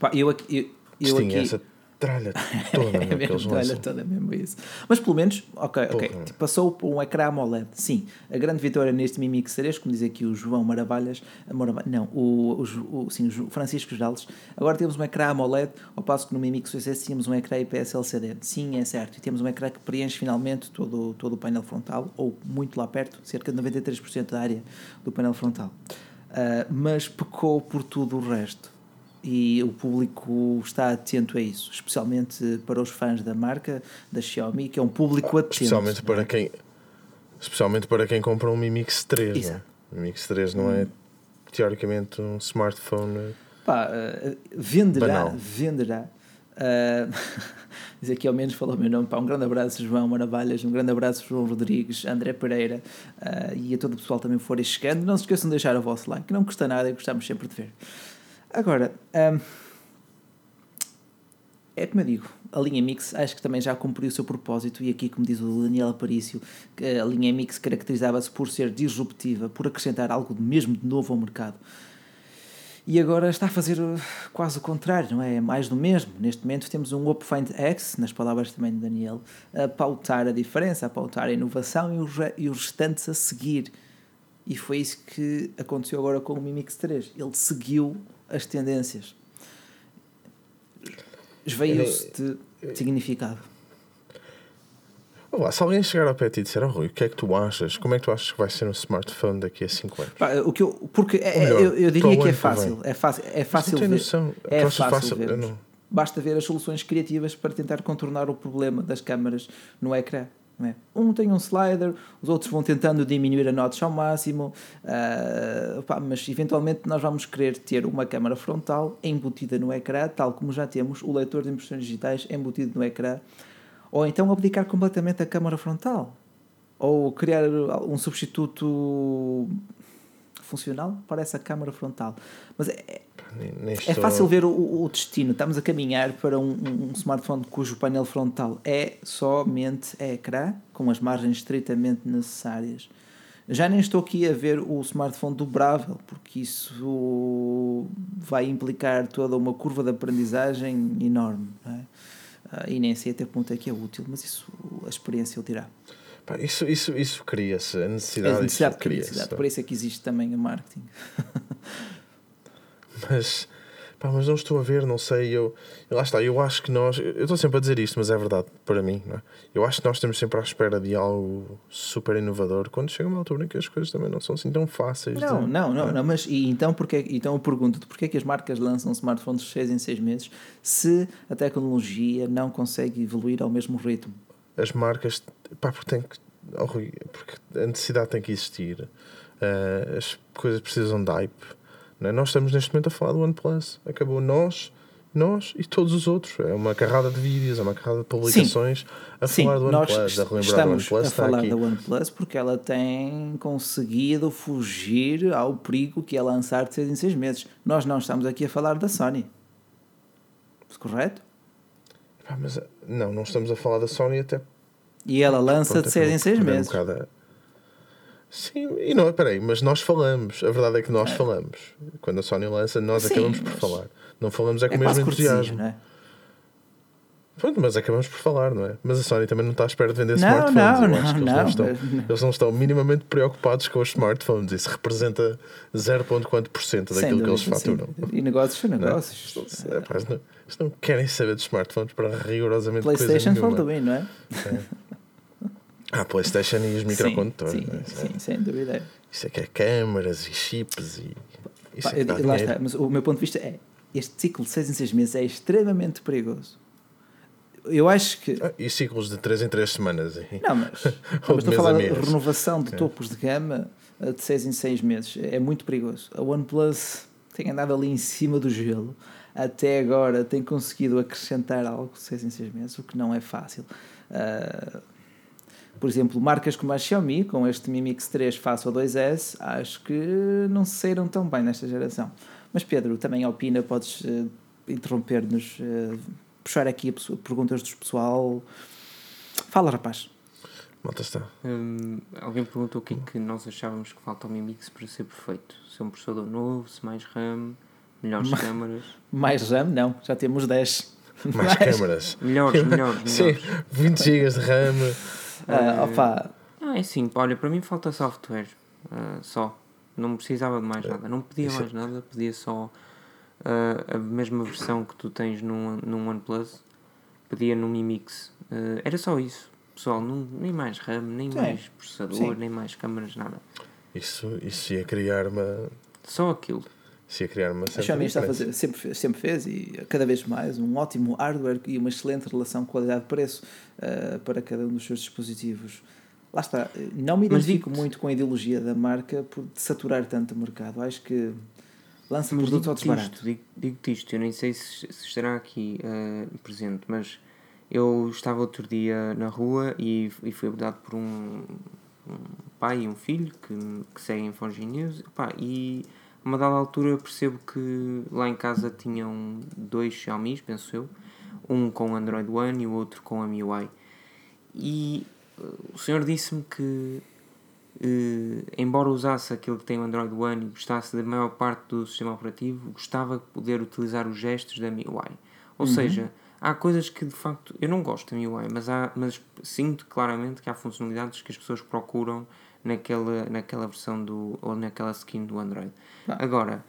Pá, eu aqui. Eu, eu aqui essa tralha toda é meu, que eles mesmo, lançam. toda mesmo isso. Mas pelo menos, ok, ok. Porra. tipo, Passou um ecrã AMOLED. Sim, a grande vitória neste Mi Mix 3, como diz aqui o João Maravilhas, Marava- não, o, o, o, sim, o Francisco Jales, agora temos um ecrã AMOLED, ao passo que no Mi Mix 2S tínhamos um ecrã IPS LCD. Sim, é certo. E temos um ecrã que preenche finalmente todo, todo o painel frontal, ou muito lá perto, cerca de 93% da área do painel frontal. Ah, mas pecou por tudo o resto e o público está atento a isso, especialmente para os fãs da marca da Xiaomi, que é um público atento. Especialmente para é? quem especialmente para quem compra um Mi Mix 3. Exato. Né? O Mi Mix 3 não é teoricamente um smartphone. Pá, eh, venderá, Banal. venderá. Ah, diz aqui ao menos falou o meu nome. Pá, um grande abraço, João Maravilhas, um grande abraço, João Rodrigues, André Pereira ah, e a todo o pessoal também que for chegando. Não se esqueçam de deixar o vosso like, não custa nada e gostamos sempre de ver. Agora, ahm, é como eu digo, a linha Mix acho que também já cumpriu o seu propósito e aqui, como diz o Daniel Aparício, a linha Mix caracterizava-se por ser disruptiva, por acrescentar algo mesmo de novo ao mercado. E agora está a fazer uh, quase o contrário, não é? É mais do mesmo. Neste momento temos um Oppo Find X, nas palavras também de Daniel, a pautar a diferença, a pautar a inovação e e os restantes a seguir. E foi isso que aconteceu agora com o Mi Mix 3. Ele seguiu as tendências. Esveiu-se de significado. Olá, se alguém chegar ao pé de ti e disser, oh, Rui, o que é que tu achas? Como é que tu achas que vai ser um smartphone daqui a 5 anos? Pá, o que eu, porque é- Ou melhor, eu, eu diria que é fácil. É fácil, é fácil ver. noção. É fácil, vermos. não- Basta ver as soluções criativas para tentar contornar o problema das câmaras no ecrã. Não é? Um tem um slider, os outros vão tentando diminuir a notch ao máximo, ah, pá, mas eventualmente nós vamos querer ter uma câmara frontal embutida no ecrã, tal como já temos o leitor de impressões digitais embutido no ecrã, ou então abdicar completamente a câmara frontal, ou criar um substituto funcional para essa câmara frontal. Mas é, Nem, é estou- fácil ver o, o destino. Estamos a caminhar para um, um- smartphone cujo painel frontal é somente ecrã, com as margens estritamente necessárias. Já nem estou aqui a ver o smartphone dobrável, porque isso vai implicar toda uma curva de aprendizagem enorme. é? Ah, e nem sei até que ponto é que é útil, mas isso a experiência o dirá. Isso, isso, isso cria-se, a necessidade, É necessidade isso de cria-se. curiosidade, por isso é que existe também o marketing. Mas, pá, mas não estou a ver, não sei. Eu, lá está, eu acho que nós. Eu estou sempre a dizer isto, mas é verdade para mim. É? Eu acho que nós estamos sempre à espera de algo super inovador quando chega uma altura em que as coisas também não são assim tão fáceis. Não, de- não, não, não, mas e então, porque, então eu pergunto-te porquê é que as marcas lançam smartphones de 6 em 6 meses se a tecnologia não consegue evoluir ao mesmo ritmo? As marcas. Pá, porque tem que. oh, porque a necessidade tem que existir. Ah, as coisas precisam de hype. Não é? Nós estamos neste momento a falar do OnePlus. Acabou nós, nós e todos os outros. É uma carrada de vídeos, é uma carrada de publicações a Sim, falar do OnePlus, a relembrar do estamos OnePlus. a está falar da OnePlus porque ela tem conseguido fugir ao perigo que é lançar de 6 em 6 meses. Nós não estamos aqui a falar da Sony. Correto? Mas não, não estamos a falar da Sony até E ela lança Pronto, de 6 em 6 acabou por perder meses. Um Sim, e não, peraí, mas nós falamos. A verdade é que nós falamos. Quando a Sony lança, nós Sim, acabamos por falar. Não falamos é com É o mesmo quase cortesia, entusiasmo. não é? Pronto, mas acabamos por falar, não é? Mas a Sony também não está à espera de vender Não, smartphones. não, Eu acho que não, eles, não não, estão, eles não estão minimamente preocupados com os smartphones. Isso representa 0,4% Sem daquilo que eles dúvida, faturam. dúvida. E negócios são Não é? negócios. Eles, é, pá, eles não, eles não querem saber de smartphones para rigorosamente PlayStation coisa for nenhuma. the win, não é? Ah, PlayStation e os microcondutores. Sim, é? sim, sim, sem dúvida. Isso é que é câmaras e chips e. Isso Pá, é lá dinheiro. está, mas o meu ponto de vista é: este ciclo de 6 em 6 meses é extremamente perigoso. Eu acho que. Ah, e ciclos de 3 em 3 semanas. e- Não, mas, não, mas estou a falar de renovação de topos de gama eh, de 6 em 6 meses. É muito perigoso. A OnePlus tem andado ali em cima do gelo. Até agora tem conseguido acrescentar algo de 6 em 6 meses, o que não é fácil. Ah, por exemplo, marcas como a Xiaomi, com este Mi Mix 3 face ao 2S, acho que não saíram tão bem nesta geração. Mas Pedro, também opina, podes uh, interromper-nos, uh, puxar aqui a perguntas do pessoal. Fala, rapaz. Malta está. Hum, alguém perguntou o que é que nós achávamos que falta ao Mi Mix para ser perfeito. Se é um processador novo, se mais RAM, melhores câmaras. Mais RAM? Não, já temos 10. Mais, mais câmaras. Melhores, melhores, Sim, 20 GB de RAM. Uh, opa. Ah, é sim, olha, para mim falta software. Uh, só. Não precisava de mais nada. Não pedia Isso. mais nada, pedia só uh, a mesma versão que tu tens num, num OnePlus. Pedia no Mi Mix. Uh, era só isso. Pessoal, não, nem mais RAM, nem sim. mais processador, sim. nem mais câmaras, nada. Isso, isso ia criar uma. Só aquilo. Isso ia criar uma. A Xiaomi está a fazer, sempre, sempre fez e cada vez mais um ótimo hardware e uma excelente relação qualidade-preço uh, para cada um dos seus dispositivos. Lá está, não me identifico muito com a ideologia da marca por saturar tanto o mercado. Acho que lança mas produtos ao desbarato. Digo-te digo isto, eu nem sei se, se estará aqui uh, presente, mas eu estava outro dia na rua e, e fui abordado por um, um, pai e um filho que, que seguem Forge News pá, e a uma dada altura percebo que lá em casa tinham dois Xiaomi, penso eu, um com Android One e o outro com a MIUI. E o senhor disse-me que, eh, embora usasse aquele que tem o Android One e gostasse da maior parte do sistema operativo, gostava de poder utilizar os gestos da MIUI. Ou uhum. seja, há coisas que de facto eu não gosto da MIUI, mas, há, mas sinto claramente que há funcionalidades que as pessoas procuram naquela, naquela versão do, ou naquela skin do Android. Ah. Agora,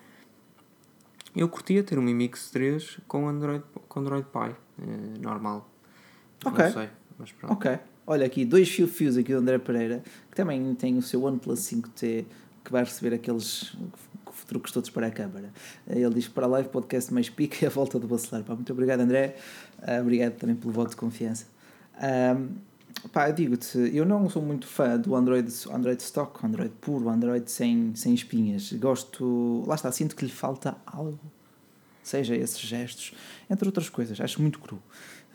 eu curtia ter um Mi Mix 3 com Android, com Android Pie, eh, normal. Ok. Não sei, mas pronto. Ok. Olha aqui, dois fio-fios aqui do André Pereira, que também tem o seu OnePlus 5T, que vai receber aqueles truques todos para a câmara. Ele diz para a live podcast mais pica e a volta do Bacelar. Muito obrigado, André. Uh, obrigado também pelo voto de confiança. Um, pá, eu digo-te, eu não sou muito fã do Android, Android stock, Android puro, Android sem, sem espinhas. Gosto, lá está, sinto que lhe falta algo. Seja esses gestos, entre outras coisas. Acho muito cru.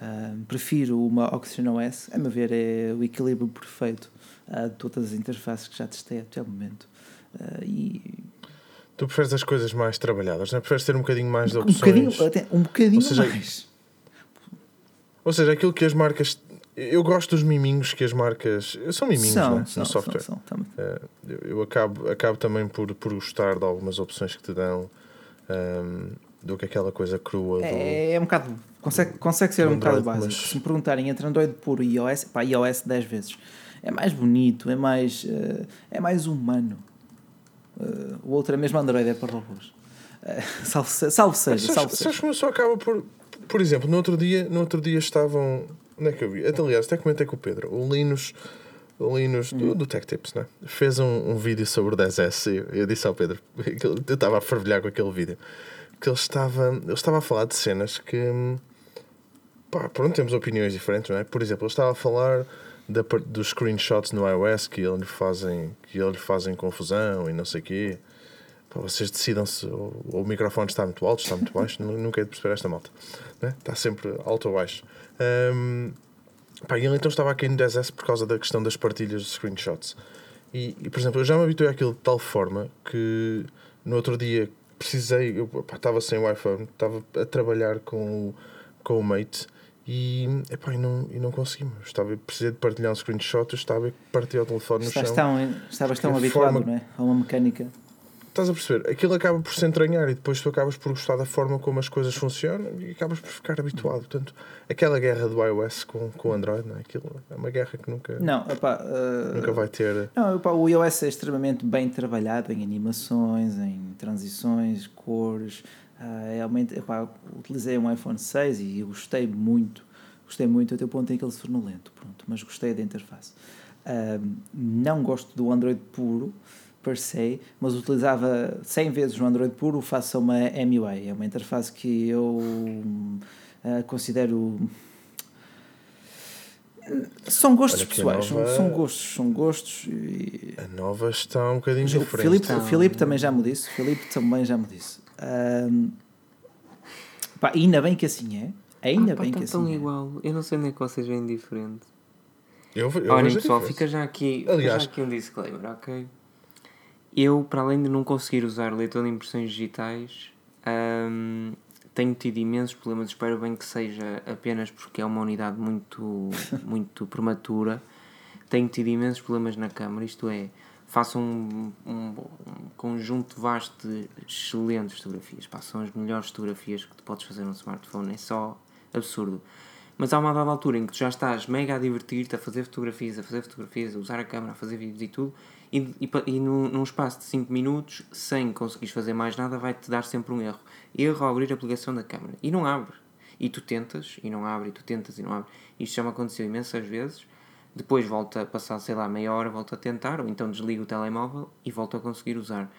Uh, prefiro uma Oxygen OS, a meu ver, é o equilíbrio perfeito uh, de todas as interfaces que já testei até o momento. Uh, e Tu preferes as coisas mais trabalhadas, não é? Preferes ter um bocadinho mais de opções. Um bocadinho, um bocadinho ou seja, mais. Ou seja, aquilo que as marcas. Eu gosto dos miminhos que as marcas. São miminhos, são, é? são, no software. São, são, uh, eu, eu acabo, acabo também por, por gostar de algumas opções que te dão. Um, do que aquela coisa crua. É, do, é um bocado. Consegue, consegue ser um bocado básico. Mas... Se me perguntarem entre Android puro e iOS, pá, iOS 10 vezes. É mais bonito, é mais, uh, é mais humano. Uh, o outro é mesmo Android, é para robôs. Uh, salve, salve seja, salve seja. Sabes só acaba por. Por exemplo, no outro dia, no outro dia estavam. Onde é que eu vi? Aliás, até comentei com o Pedro. O Linus. O Linus do, do Tech Tips, né? fez um, um vídeo sobre o 10S. Eu, eu disse ao Pedro, eu estava a fervilhar com aquele vídeo que ele estava, ele estava a falar de cenas que. Pá, pronto, temos opiniões diferentes, não é? Por exemplo, ele estava a falar da, dos screenshots no iOS que ele fazem, que ele fazem confusão e não sei o quê. Pá, vocês decidam se o, o, microfone está muito alto, está muito baixo. nunca é de perceber esta malta. Né? Está sempre alto ou baixo. Um, pá, ele então estava aqui no 10S por causa da questão das partilhas de screenshots. E, e, por exemplo, eu já me habituei àquilo de tal forma que no outro dia precisei, eu pá, estava sem Wi-Fi, estava a trabalhar com o, com o Mate e, epá, e, não, e não consegui. Estava, precisei de partilhar um screenshot, eu estava a partir o telefone no Estás chão. Tão, estavas tão habituado forma... não é? a uma mecânica. Estás a perceber? Aquilo acaba por se entranhar e depois tu acabas por gostar da forma como as coisas funcionam e acabas por ficar habituado. Portanto, aquela guerra do iOS com, com o Android, não é? Aquilo é uma guerra que nunca, não, epá, uh... nunca vai ter. Não, epá, o iOS é extremamente bem trabalhado em animações, em transições, cores. Uh, realmente, epá, utilizei um iPhone 6 e gostei muito. Gostei muito até o ponto em que ele se tornou lento, pronto, mas gostei da interface. Uh, não gosto do Android puro per se, mas utilizava 100 vezes no Android puro face a uma MUI. É uma interface que eu uh, considero. São gostos pessoais, nova... são, gostos, são gostos. E... A nova está um bocadinho diferente. O Filipe, o Filipe também já me disse. O Filipe também já me disse. Uh, pá, ainda bem que assim é. Ainda ah, pá, bem que assim tão é. igual. Eu não sei nem que vocês veem diferente. Eu, eu Olha, pessoal, fica já aqui, Aliás, fica já aqui um disclaimer, ok? Eu, para além de não conseguir usar leitor de impressões digitais, Ahm, tenho tido imensos problemas, espero bem que seja apenas porque é uma unidade muito, muito prematura. Tenho tido imensos problemas na câmara, isto é, faço um, um, um conjunto vasto de excelentes fotografias. Pá, são as melhores fotografias que tu podes fazer no smartphone, é só absurdo. Mas há uma dada altura em que tu já estás mega a divertir-te, a fazer fotografias, a fazer fotografias, a usar a câmera, a fazer vídeos e tudo, e, e, e num, num espaço de 5 minutos, sem conseguires fazer mais nada, vai-te dar sempre um erro. Erro ao abrir a aplicação da câmera. E não abre. E tu tentas, e não abre, e tu tentas, e não abre. Isto já me aconteceu imensas vezes. Depois volta a passar, sei lá, meia hora, volta a tentar, ou então desligo o telemóvel e volto a conseguir usar.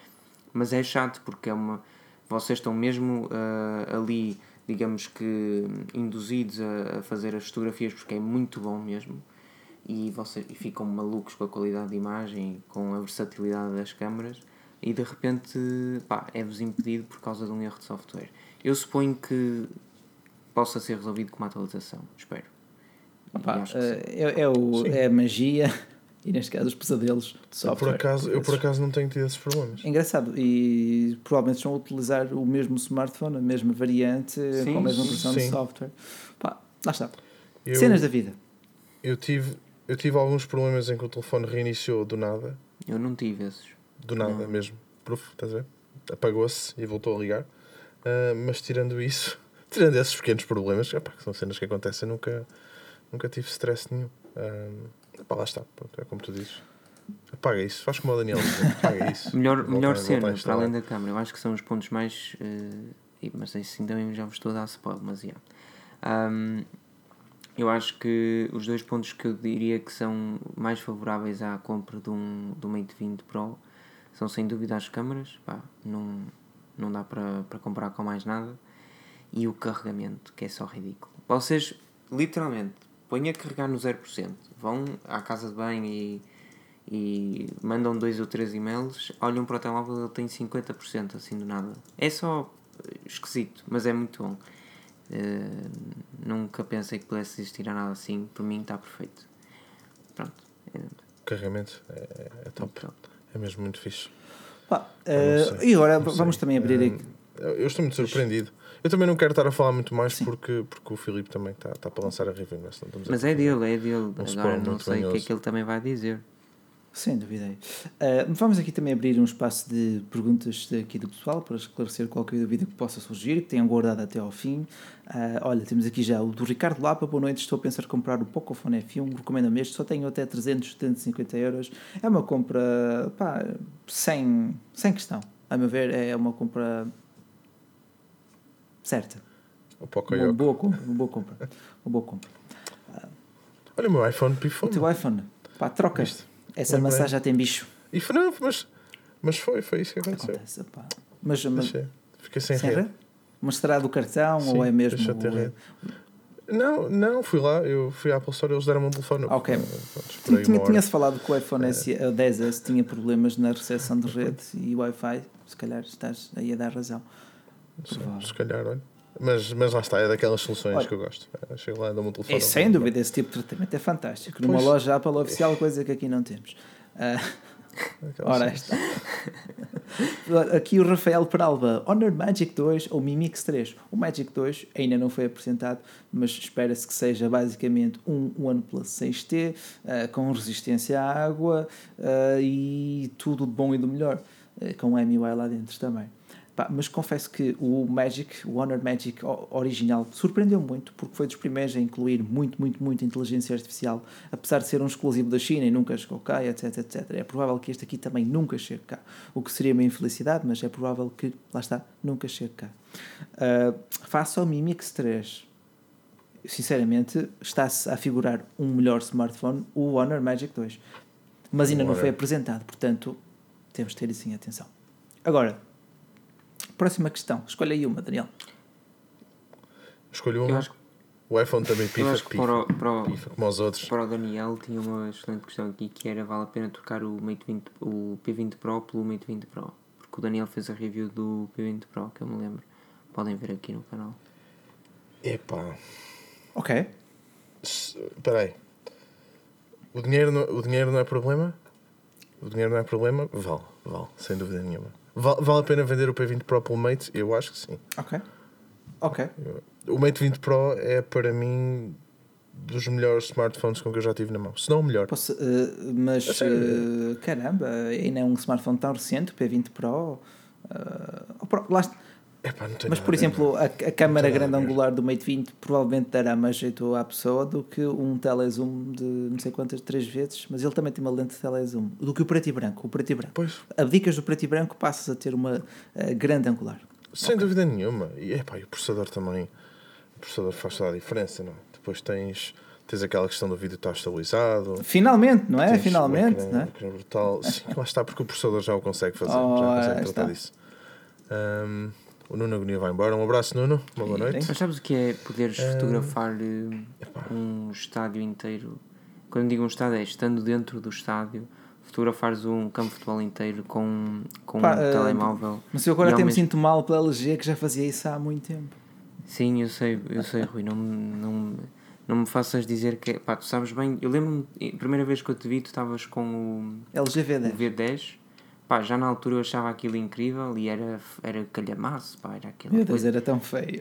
Mas é chato porque é uma. Vocês estão mesmo ah, ali, digamos que induzidos a, a fazer as fotografias porque é muito bom mesmo. E vocês e ficam malucos com a qualidade de imagem, com a versatilidade das câmaras e de repente é-vos impedido por causa de um erro de software. Eu suponho que possa ser resolvido com uma atualização, espero. E que sim. é, é, o, Sim. é a magia e neste caso os pesadelos de Eu software. por, acaso, eu por acaso não tenho tido esses problemas. É engraçado e provavelmente estão a utilizar o mesmo smartphone, a mesma variante, Sim, com a mesma sim, versão de software. Pá, lá está. Eu, Cenas da vida. eu, tive, eu tive alguns problemas em que o telefone reiniciou do nada. Eu não tive esses. Do nada Não. mesmo. Proof, estás a ver? Apagou-se e voltou a ligar. Ah, mas tirando isso, tirando esses pequenos problemas, epá, que são cenas que acontecem, nunca, nunca tive stress nenhum. Ah, epá, lá está, pronto, é como tu dizes. Apaga isso, faz como o Daniel diz, apaga isso. Melhor, Volta- melhor cena, para além da câmera, eu acho que são os pontos mais. e- mas assim também já vos estou a dar spoiler, mas yeah. Ahm, eu acho que os dois pontos que eu diria que são mais favoráveis à compra de um, do Mate 20 Pro são sem dúvida as câmaras, pá, não, não dá para, para comparar com mais nada, e o carregamento, que é só ridículo. Vocês, literalmente, põem a carregar no 0%, vão à casa de banho e, e mandam dois ou três e-mails, olham para o telemóvel ele tem 50% assim do nada. É só eh, esquisito, mas é muito bom. Eh, nunca pensei que pudesse existir nada assim, por mim está perfeito. Pronto. É, O carregamento é, é top. pronto. É mesmo muito fixe. Pá, eh, sei, e agora vamos sei. também abrir aqui. Eu eu estou muito surpreendido. Eu também não quero estar a falar muito mais Sim. porque, porque o Filipe também está, está para lançar a review. A Mas é dele, é dele. Um Agora não sei o que é que ele também vai dizer. Sem dúvida. Uh, vamos aqui também abrir um espaço de perguntas aqui do pessoal para esclarecer qualquer dúvida que possa surgir, que tenham guardado até ao fim. Uh, olha, temos aqui já o do Ricardo Lapa. Boa noite, estou a pensar em comprar o Pocophone F1. Recomendo-me este, só tenho até 300, 750 euros. É uma compra, pá, sem, sem questão. A meu ver, é uma compra certa. O Uma Pocoyo. boa compra, uma boa compra. Uma boa compra. Olha o meu iPhone pifou. O teu iPhone, pá, troca. Viste? Essa maçã já tem bicho. E foi, não, mas, mas foi, foi isso que aconteceu. Acontece. Mas, mas Deixei. Fiquei sem, Sem rede. rede? Mas será do cartão Sim, ou é mesmo. deixa de ter o- rede. Não, não, fui lá, eu fui à Apple Store eles deram-me um telefone. Ok. Pronto, Tinha, tinha-se falado que o iPhone S, eh, 10S tinha problemas na recepção de rede e Wi-Fi. Se calhar estás aí a dar razão. Sim, se calhar, olha. Mas, mas lá está, é daquelas soluções Olha. que eu gosto. Eh, Chego lá, dou-me um telefone. É, sem dúvida, esse tipo de tratamento é fantástico. Numa Pois. loja Apple oficial, coisa que aqui não temos. Aquelas ora, está. Aqui o Rafael Peralva, Honor Magic 2 ou Mi Mix 3. O Magic 2 ainda não foi apresentado, mas espera-se que seja basicamente um OnePlus 6T ah, com resistência à água ah, e tudo de bom e do melhor, ah, com o MUI lá dentro também. Pá, mas confesso que o Magic, o Honor Magic o- original, surpreendeu muito porque foi dos primeiros a incluir muito, muito, muito inteligência artificial, apesar de ser um exclusivo da China e nunca chegou cá, etc, etc. É provável que este aqui também nunca chegue cá, o que seria uma infelicidade, mas é provável que, lá está, nunca chegue cá. Uh, face ao Mi Mix 3, sinceramente, está-se a figurar um melhor smartphone, o Honor Magic 2. Mas ainda não foi apresentado, portanto, temos de ter isso em atenção. Agora, próxima questão. Escolha aí uma, Daniel. Escolho Eu uma. acho, O iPhone também pifa, pifa, para o, para, o, pifa, como os outros. para o Daniel tinha uma excelente questão aqui que era vale a pena trocar o, Mate 20, o P20 Pro pelo Mate 20 Pro. Porque o Daniel fez a review do P20 Pro, que eu me lembro. Podem ver aqui no canal. Epá. Ok. Espera aí. O dinheiro, não, o dinheiro não é problema? O dinheiro não é problema? Vale, vale, sem dúvida nenhuma. Val- vale a pena vender o P20 Pro pelo Mate? Eu acho que sim. Ok. Ok. O Mate 20 Pro é para mim dos melhores smartphones com que eu já tive na mão. Se não o melhor. Posso, eh, mas eh, caramba, ainda é um smartphone tão recente, o P20 Pro. o Pro- lá está. Epá, mas por exemplo, a, a câmara grande angular do Mate 20 provavelmente dará mais jeito à pessoa do que um telezoom de não sei quantas, três vezes, mas ele também tem uma lente de telezoom, do que o preto e branco. O preto e branco. Pois, Abdicas do preto e branco, passas a ter uma eh, grande angular. sem dúvida nenhuma. E, epá, e o processador também. O processador faz toda a diferença, não é? Depois tens, tens aquela questão do vídeo estar estabilizado. Finalmente, não é? Finalmente, um ecrã- não é? um brutal. Sim, lá está, porque o processador já o consegue fazer. Ora, já consegue está. tratar disso. Ahm, o Nuno Agonia vai embora. Um abraço, Nuno. Uma boa noite. Mas sabes o que é poderes Ah, fotografar eh, um estádio inteiro? Quando digo um estádio é estando dentro do estádio, fotografares um campo de futebol inteiro com, com Pá, um eh, telemóvel. Mas eu agora até me sinto mal pela LG que já fazia isso há muito tempo. Sim, eu sei, eu sei, Rui. Não, me- não, não me faças dizer que. Pá, tu sabes bem. Eu lembro-me, a primeira vez que eu te vi, tu estavas com LG o, V10. o V10. Pá, já na altura eu achava aquilo incrível e era, era calhamaço, pá, era aquela Meu Deus, coisa. era tão feio.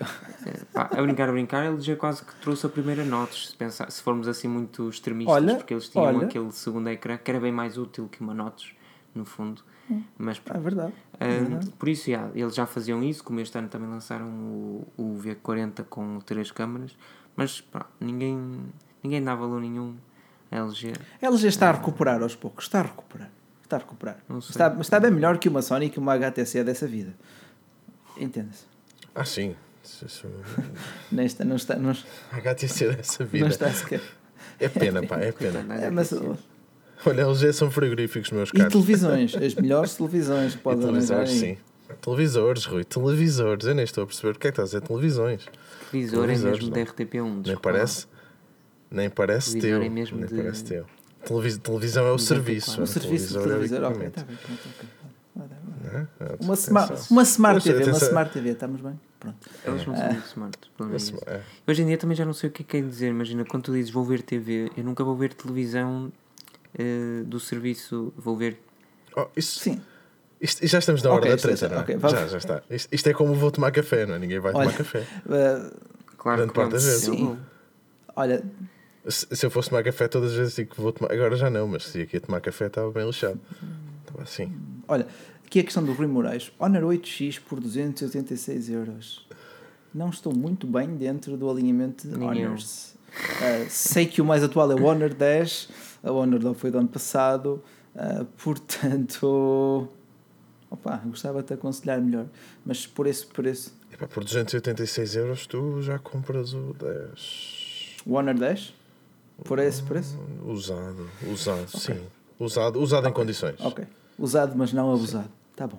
Pá, a brincar, a brincar, ele já quase que trouxe a primeira notas, se, pensar, se formos assim muito extremistas, Olha, porque eles tinham olha. aquele segundo ecrã que era bem mais útil que uma notas, no fundo. Mas É verdade. ah, é verdade. por isso, já, eles já faziam isso, como este ano também lançaram o, o V40 com três câmaras, mas pá, ninguém, ninguém dá valor nenhum a LG. A LG está a recuperar aos poucos. Está a recuperar. Está a recuperar. Não sei. Está, está bem melhor que uma Sony e que uma HTC dessa vida. Entende-se? Ah, sim. Isso- isso- Nesta não está, não, HTC dessa não vida. está sequer. É pena, pá, é pena. É, mas. Olha, LG são frigoríficos, meus e caros. televisões, as melhores televisões que E podem televisores, sim. Televisores, Rui, televisores. Eu nem estou a perceber o que é que estás a dizer. Televisões. Televisor é televisores, mesmo não. da RTP1. Nem parece, nem parece Televisor teu. é mesmo nem de- parece teu. Televis- televisão é o 94. serviço. O é? serviço de televisor é ok, está bem, pronto, ok. É? É, Uma, smart, uma Smart TV, uma. Smart TV, estamos bem? Pronto. Eles não são muito smart. pelo menos. É. Hoje em dia também já não sei o que é que é dizer. Imagina, quando tu dizes vou ver TV, eu nunca vou ver televisão eh, do serviço, vou ver. Oh, isso, Sim. isto, já estamos na hora Ok, da treta, não é? ok, vamos- Já, já está. Isto, isto é como vou tomar café, não é? Ninguém vai Olha, tomar café. Uh, Claro Grande que parte das não, vezes. Sim. olha, Se, se eu fosse tomar café todas as vezes digo que vou tomar. Agora já não, mas se ia aqui a tomar café estava bem lixado. Estava assim. olha, aqui a questão do Rui Moraes. Honor 8X por 286 euros. Não estou muito bem dentro do alinhamento de Nem eu. Honors. Uh, sei que o mais atual é o Honor 10. A Honor não foi do ano passado. Uh, portanto... Opa, gostava de te aconselhar melhor. Mas por esse preço... Epá, por 286 euros tu já compras o 10. O Honor 10? Por esse preço? Usado, usado, sim. Usado, usado em condições. Ok. Usado, mas não abusado. Tá bom.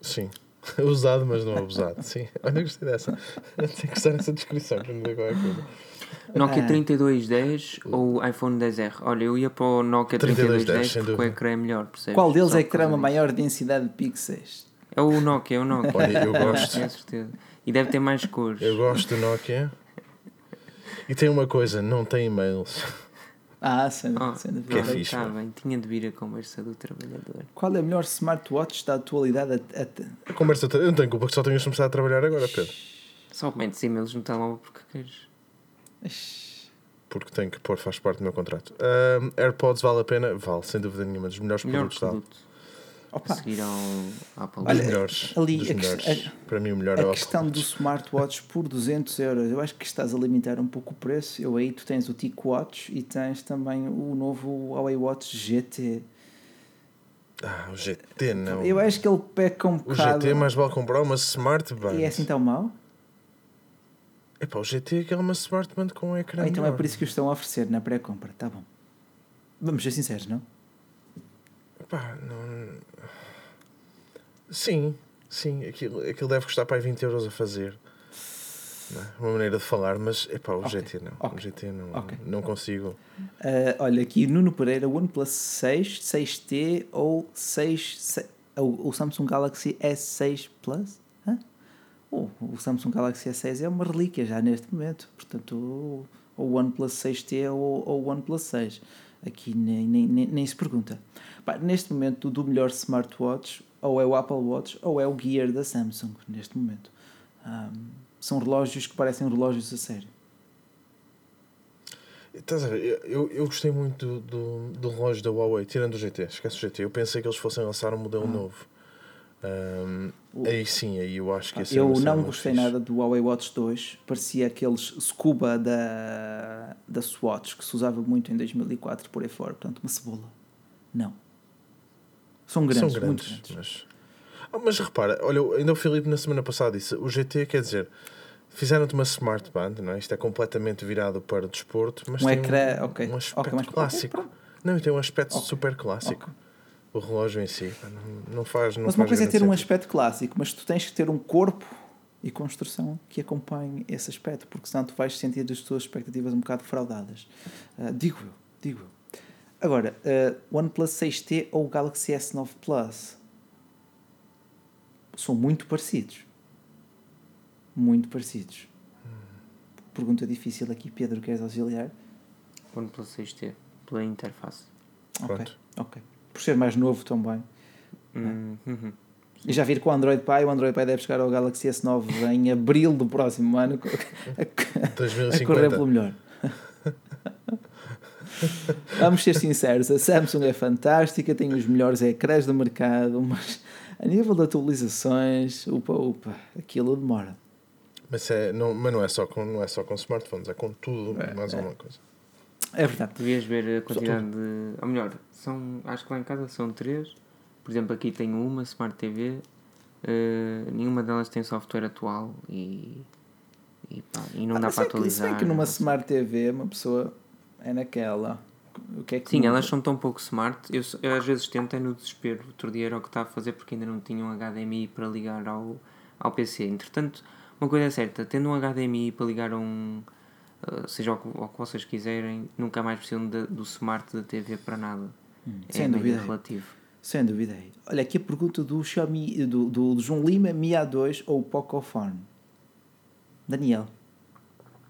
Sim. Usado, mas não abusado. Sim. Olha, eu gostei dessa. Tem que gostar dessa descrição para não ver qual é a coisa. Nokia Ah. 3210 ou iPhone 10R? Olha, eu ia para o Nokia 3210, 3210 sem porque o ecrã é melhor, percebes? Qual deles Só é que terá uma maior densidade de pixels? É o Nokia, é o Nokia. Olha, eu gosto. Tenho certeza. E deve ter mais cores. Eu gosto do Nokia. E tem uma coisa, não tem e-mails. Ah, sem, Ah, sem dúvida. Que é fixe, mano. bem, tinha de vir a conversa do trabalhador. Qual é a melhor smartwatch da atualidade? A, a- A conversa. Eu não tenho culpa que só tenhas começado a trabalhar agora, Pedro. Só metes e-mails no telemóvel porque queres. Porque tenho que pôr, faz parte do meu contrato. Ahm, AirPods vale a pena? Vale, sem dúvida nenhuma. Dos melhores Melhor produtos da produto. Opa, A seguir ao Apple. Olha, melhores. ali dos a melhores. Para mim, o melhor é a o questão Apple do Watch. smartwatch por 200 euros, eu acho que estás a limitar um pouco o preço. Eu aí tu tens o TicWatch e tens também o novo Huawei Watch GT. Ah, o GT não. Eu acho que ele peca um O bocado. GT mais vale comprar uma Smart Band. E é assim tão mau? Epá, o GT é que é uma Smart Band com um ecrã Ou então é por isso que o estão a oferecer na pré-compra, tá bom. Vamos ser sinceros, não? Epá, não... Sim, sim. Aquilo, aquilo deve custar para aí 20 euros a fazer. É? Uma maneira de falar, mas epá, o Ok, GT não. ok, O GT não, ok. não consigo. Ah, olha, aqui Nuno Pereira, OnePlus 6, 6T ou 6, se- o, o Samsung Galaxy S6 Plus? Hã? Oh, o Samsung Galaxy S6 é uma relíquia já neste momento. Portanto, o, o OnePlus 6T ou, ou o OnePlus 6. Aqui nem, nem, nem, nem se pergunta. Pá, neste momento, do melhor smartwatch, ou é o Apple Watch ou é o Gear da Samsung neste momento. Um, são relógios que parecem relógios a sério. Estás a ver? Eu, eu gostei muito do, do, do relógio da Huawei, tirando o GT, esquece o GT. Eu pensei que eles fossem lançar um modelo novo. Um, aí sim, aí eu acho que esse Eu não gostei fixe. nada do Huawei Watch 2. Parecia aqueles Scuba da, da Swatch que se usava muito em 2004 por aí fora. Portanto, uma cebola. Não. São grandes, São grandes, muito grandes. Mas, oh, mas repara, olha, ainda o Filipe na semana passada disse: o GT quer dizer Fizeram-te uma smart band, não é? Isto é completamente virado para o desporto, mas um tem ecrã, um, okay. um aspecto okay, clássico. Okay, não, tem um aspecto super clássico. O relógio em si não, faz. Não mas uma coisa é ter um aspecto clássico, mas tu tens que ter um corpo e construção que acompanhe esse aspecto, porque senão tu vais sentir as tuas expectativas um bocado fraudadas. Uh, digo eu, digo eu. Agora, uh, OnePlus 6T ou Galaxy S9 Plus são muito parecidos muito parecidos. Pergunta difícil aqui, Pedro, queres auxiliar? OnePlus 6T, pela interface. Ok, ok. Por ser mais novo também. Hum, uhum. E já vir com o Android Pie, o Android Pie deve chegar ao Galaxy S9 em abril do próximo ano a, a correr pelo melhor. Vamos ser sinceros, a Samsung é fantástica, tem os melhores ecrãs do mercado, mas a nível de atualizações, upa, upa, aquilo demora. Mas, é, não, mas não, é só com, não é só com smartphones, é com tudo, é, mais é. alguma coisa. É verdade. Devias ver a quantidade de. Ou melhor, são, acho que lá em casa são três. Por exemplo, aqui tenho uma Smart TV. Uh, eh, nenhuma delas tem software atual e, e, pá, e não ah, dá para é atualizar. Que, se bem que numa Smart TV uma pessoa é naquela. O que é que Sim, elas são tão pouco smart. Eu, eu às vezes tento é no desespero. Outro dia era o que estava a fazer porque ainda não tinha um HDMI para ligar ao, ao PC. Entretanto, uma coisa é certa, tendo um HDMI para ligar a um. Uh, seja o que, o que, vocês quiserem, nunca mais precisam de, do smart da TV para nada. Hum, é sem dúvida. relativo. Sem dúvida. Olha, aqui a pergunta do, Xiaomi, do, do João Lima, Mi A2 ou Pocophone? Daniel,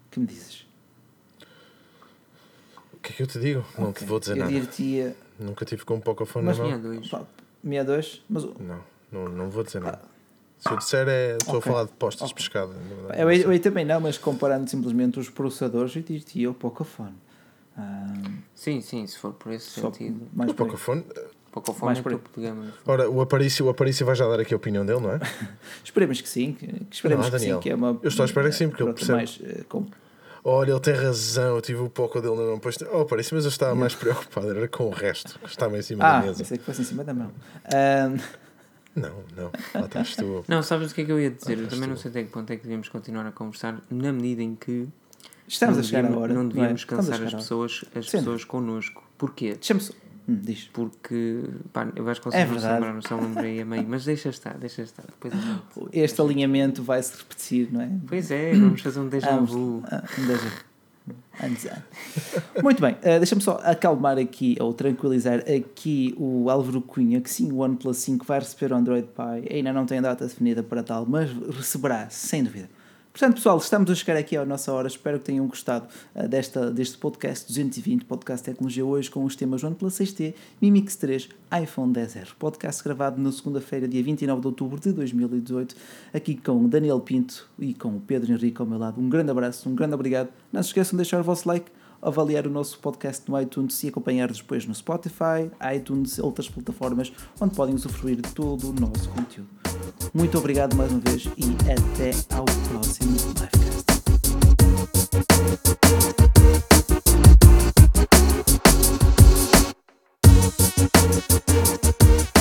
que me dizes? O que é que eu te digo? Okay. Não te vou dizer eu nada. Nunca tive com um Pocophone mas, na mão. Mi A2. Mi A2? Mas... Não, não, não vou dizer nada. Ah se eu disser é. Estou okay. a falar de postas okay. de pescado. Eu, eu, eu, também não, mas comparando simplesmente os processadores, eu diria o Pocophone. Um, sim, sim, se for por esse sentido. Mais o Pocophone. Pocophone mais é topo de gama. Ora, o Aparício, o Aparício vai já dar aqui a opinião dele, não é? esperemos que sim. Que, esperemos não, que sim. Que é uma, eu estou a esperar que sim, porque ele percebe. Mais, uh, com... Olha, ele tem razão, eu tive o pouco dele na mão. Pois, oh, Aparício, mas eu estava mais preocupado, era com o resto, que estava em cima ah, da mesa. Ah, sei que fosse em cima da mão. Um... Não, não, lá estás tu. Não, sabes o que é que eu ia dizer? Eu também tu. não sei até que ponto é que devíamos continuar a conversar, na medida em que estamos a chegar a hora. Não devíamos é? cansar as pessoas, as pessoas connosco. Porquê? Deixa-me só. Hum, diz. Porque pá, eu acho que vocês é não se lembraram, só lembrei a meio, mas deixa estar, deixa estar. Depois este alinhamento vai se repetir, não é? Pois é, vamos fazer um déjà vu. Ah, um déjà vu. Muito bem, uh, deixa-me só acalmar aqui ou tranquilizar aqui o Álvaro Cunha que sim, o OnePlus 5 vai receber o Android Pie, ainda não tem data definida para tal, mas receberá, sem dúvida. Portanto, pessoal, estamos a chegar aqui à nossa hora. Espero que tenham gostado uh, desta, deste podcast 220, podcast Tecnologia hoje, com os temas OnePlus 6T, Mi Mix 3, iPhone 10R. Podcast gravado na segunda-feira, dia 29 de outubro de 2018, aqui com Daniel Pinto e com Pedro Henrique ao meu lado. Um grande abraço, um grande obrigado. Não se esqueçam de deixar o vosso like, avaliar o nosso podcast no iTunes e acompanhar depois no Spotify, iTunes e outras plataformas onde podem usufruir de todo o nosso conteúdo. Muito obrigado mais uma vez e até ao próximo livecast. Thank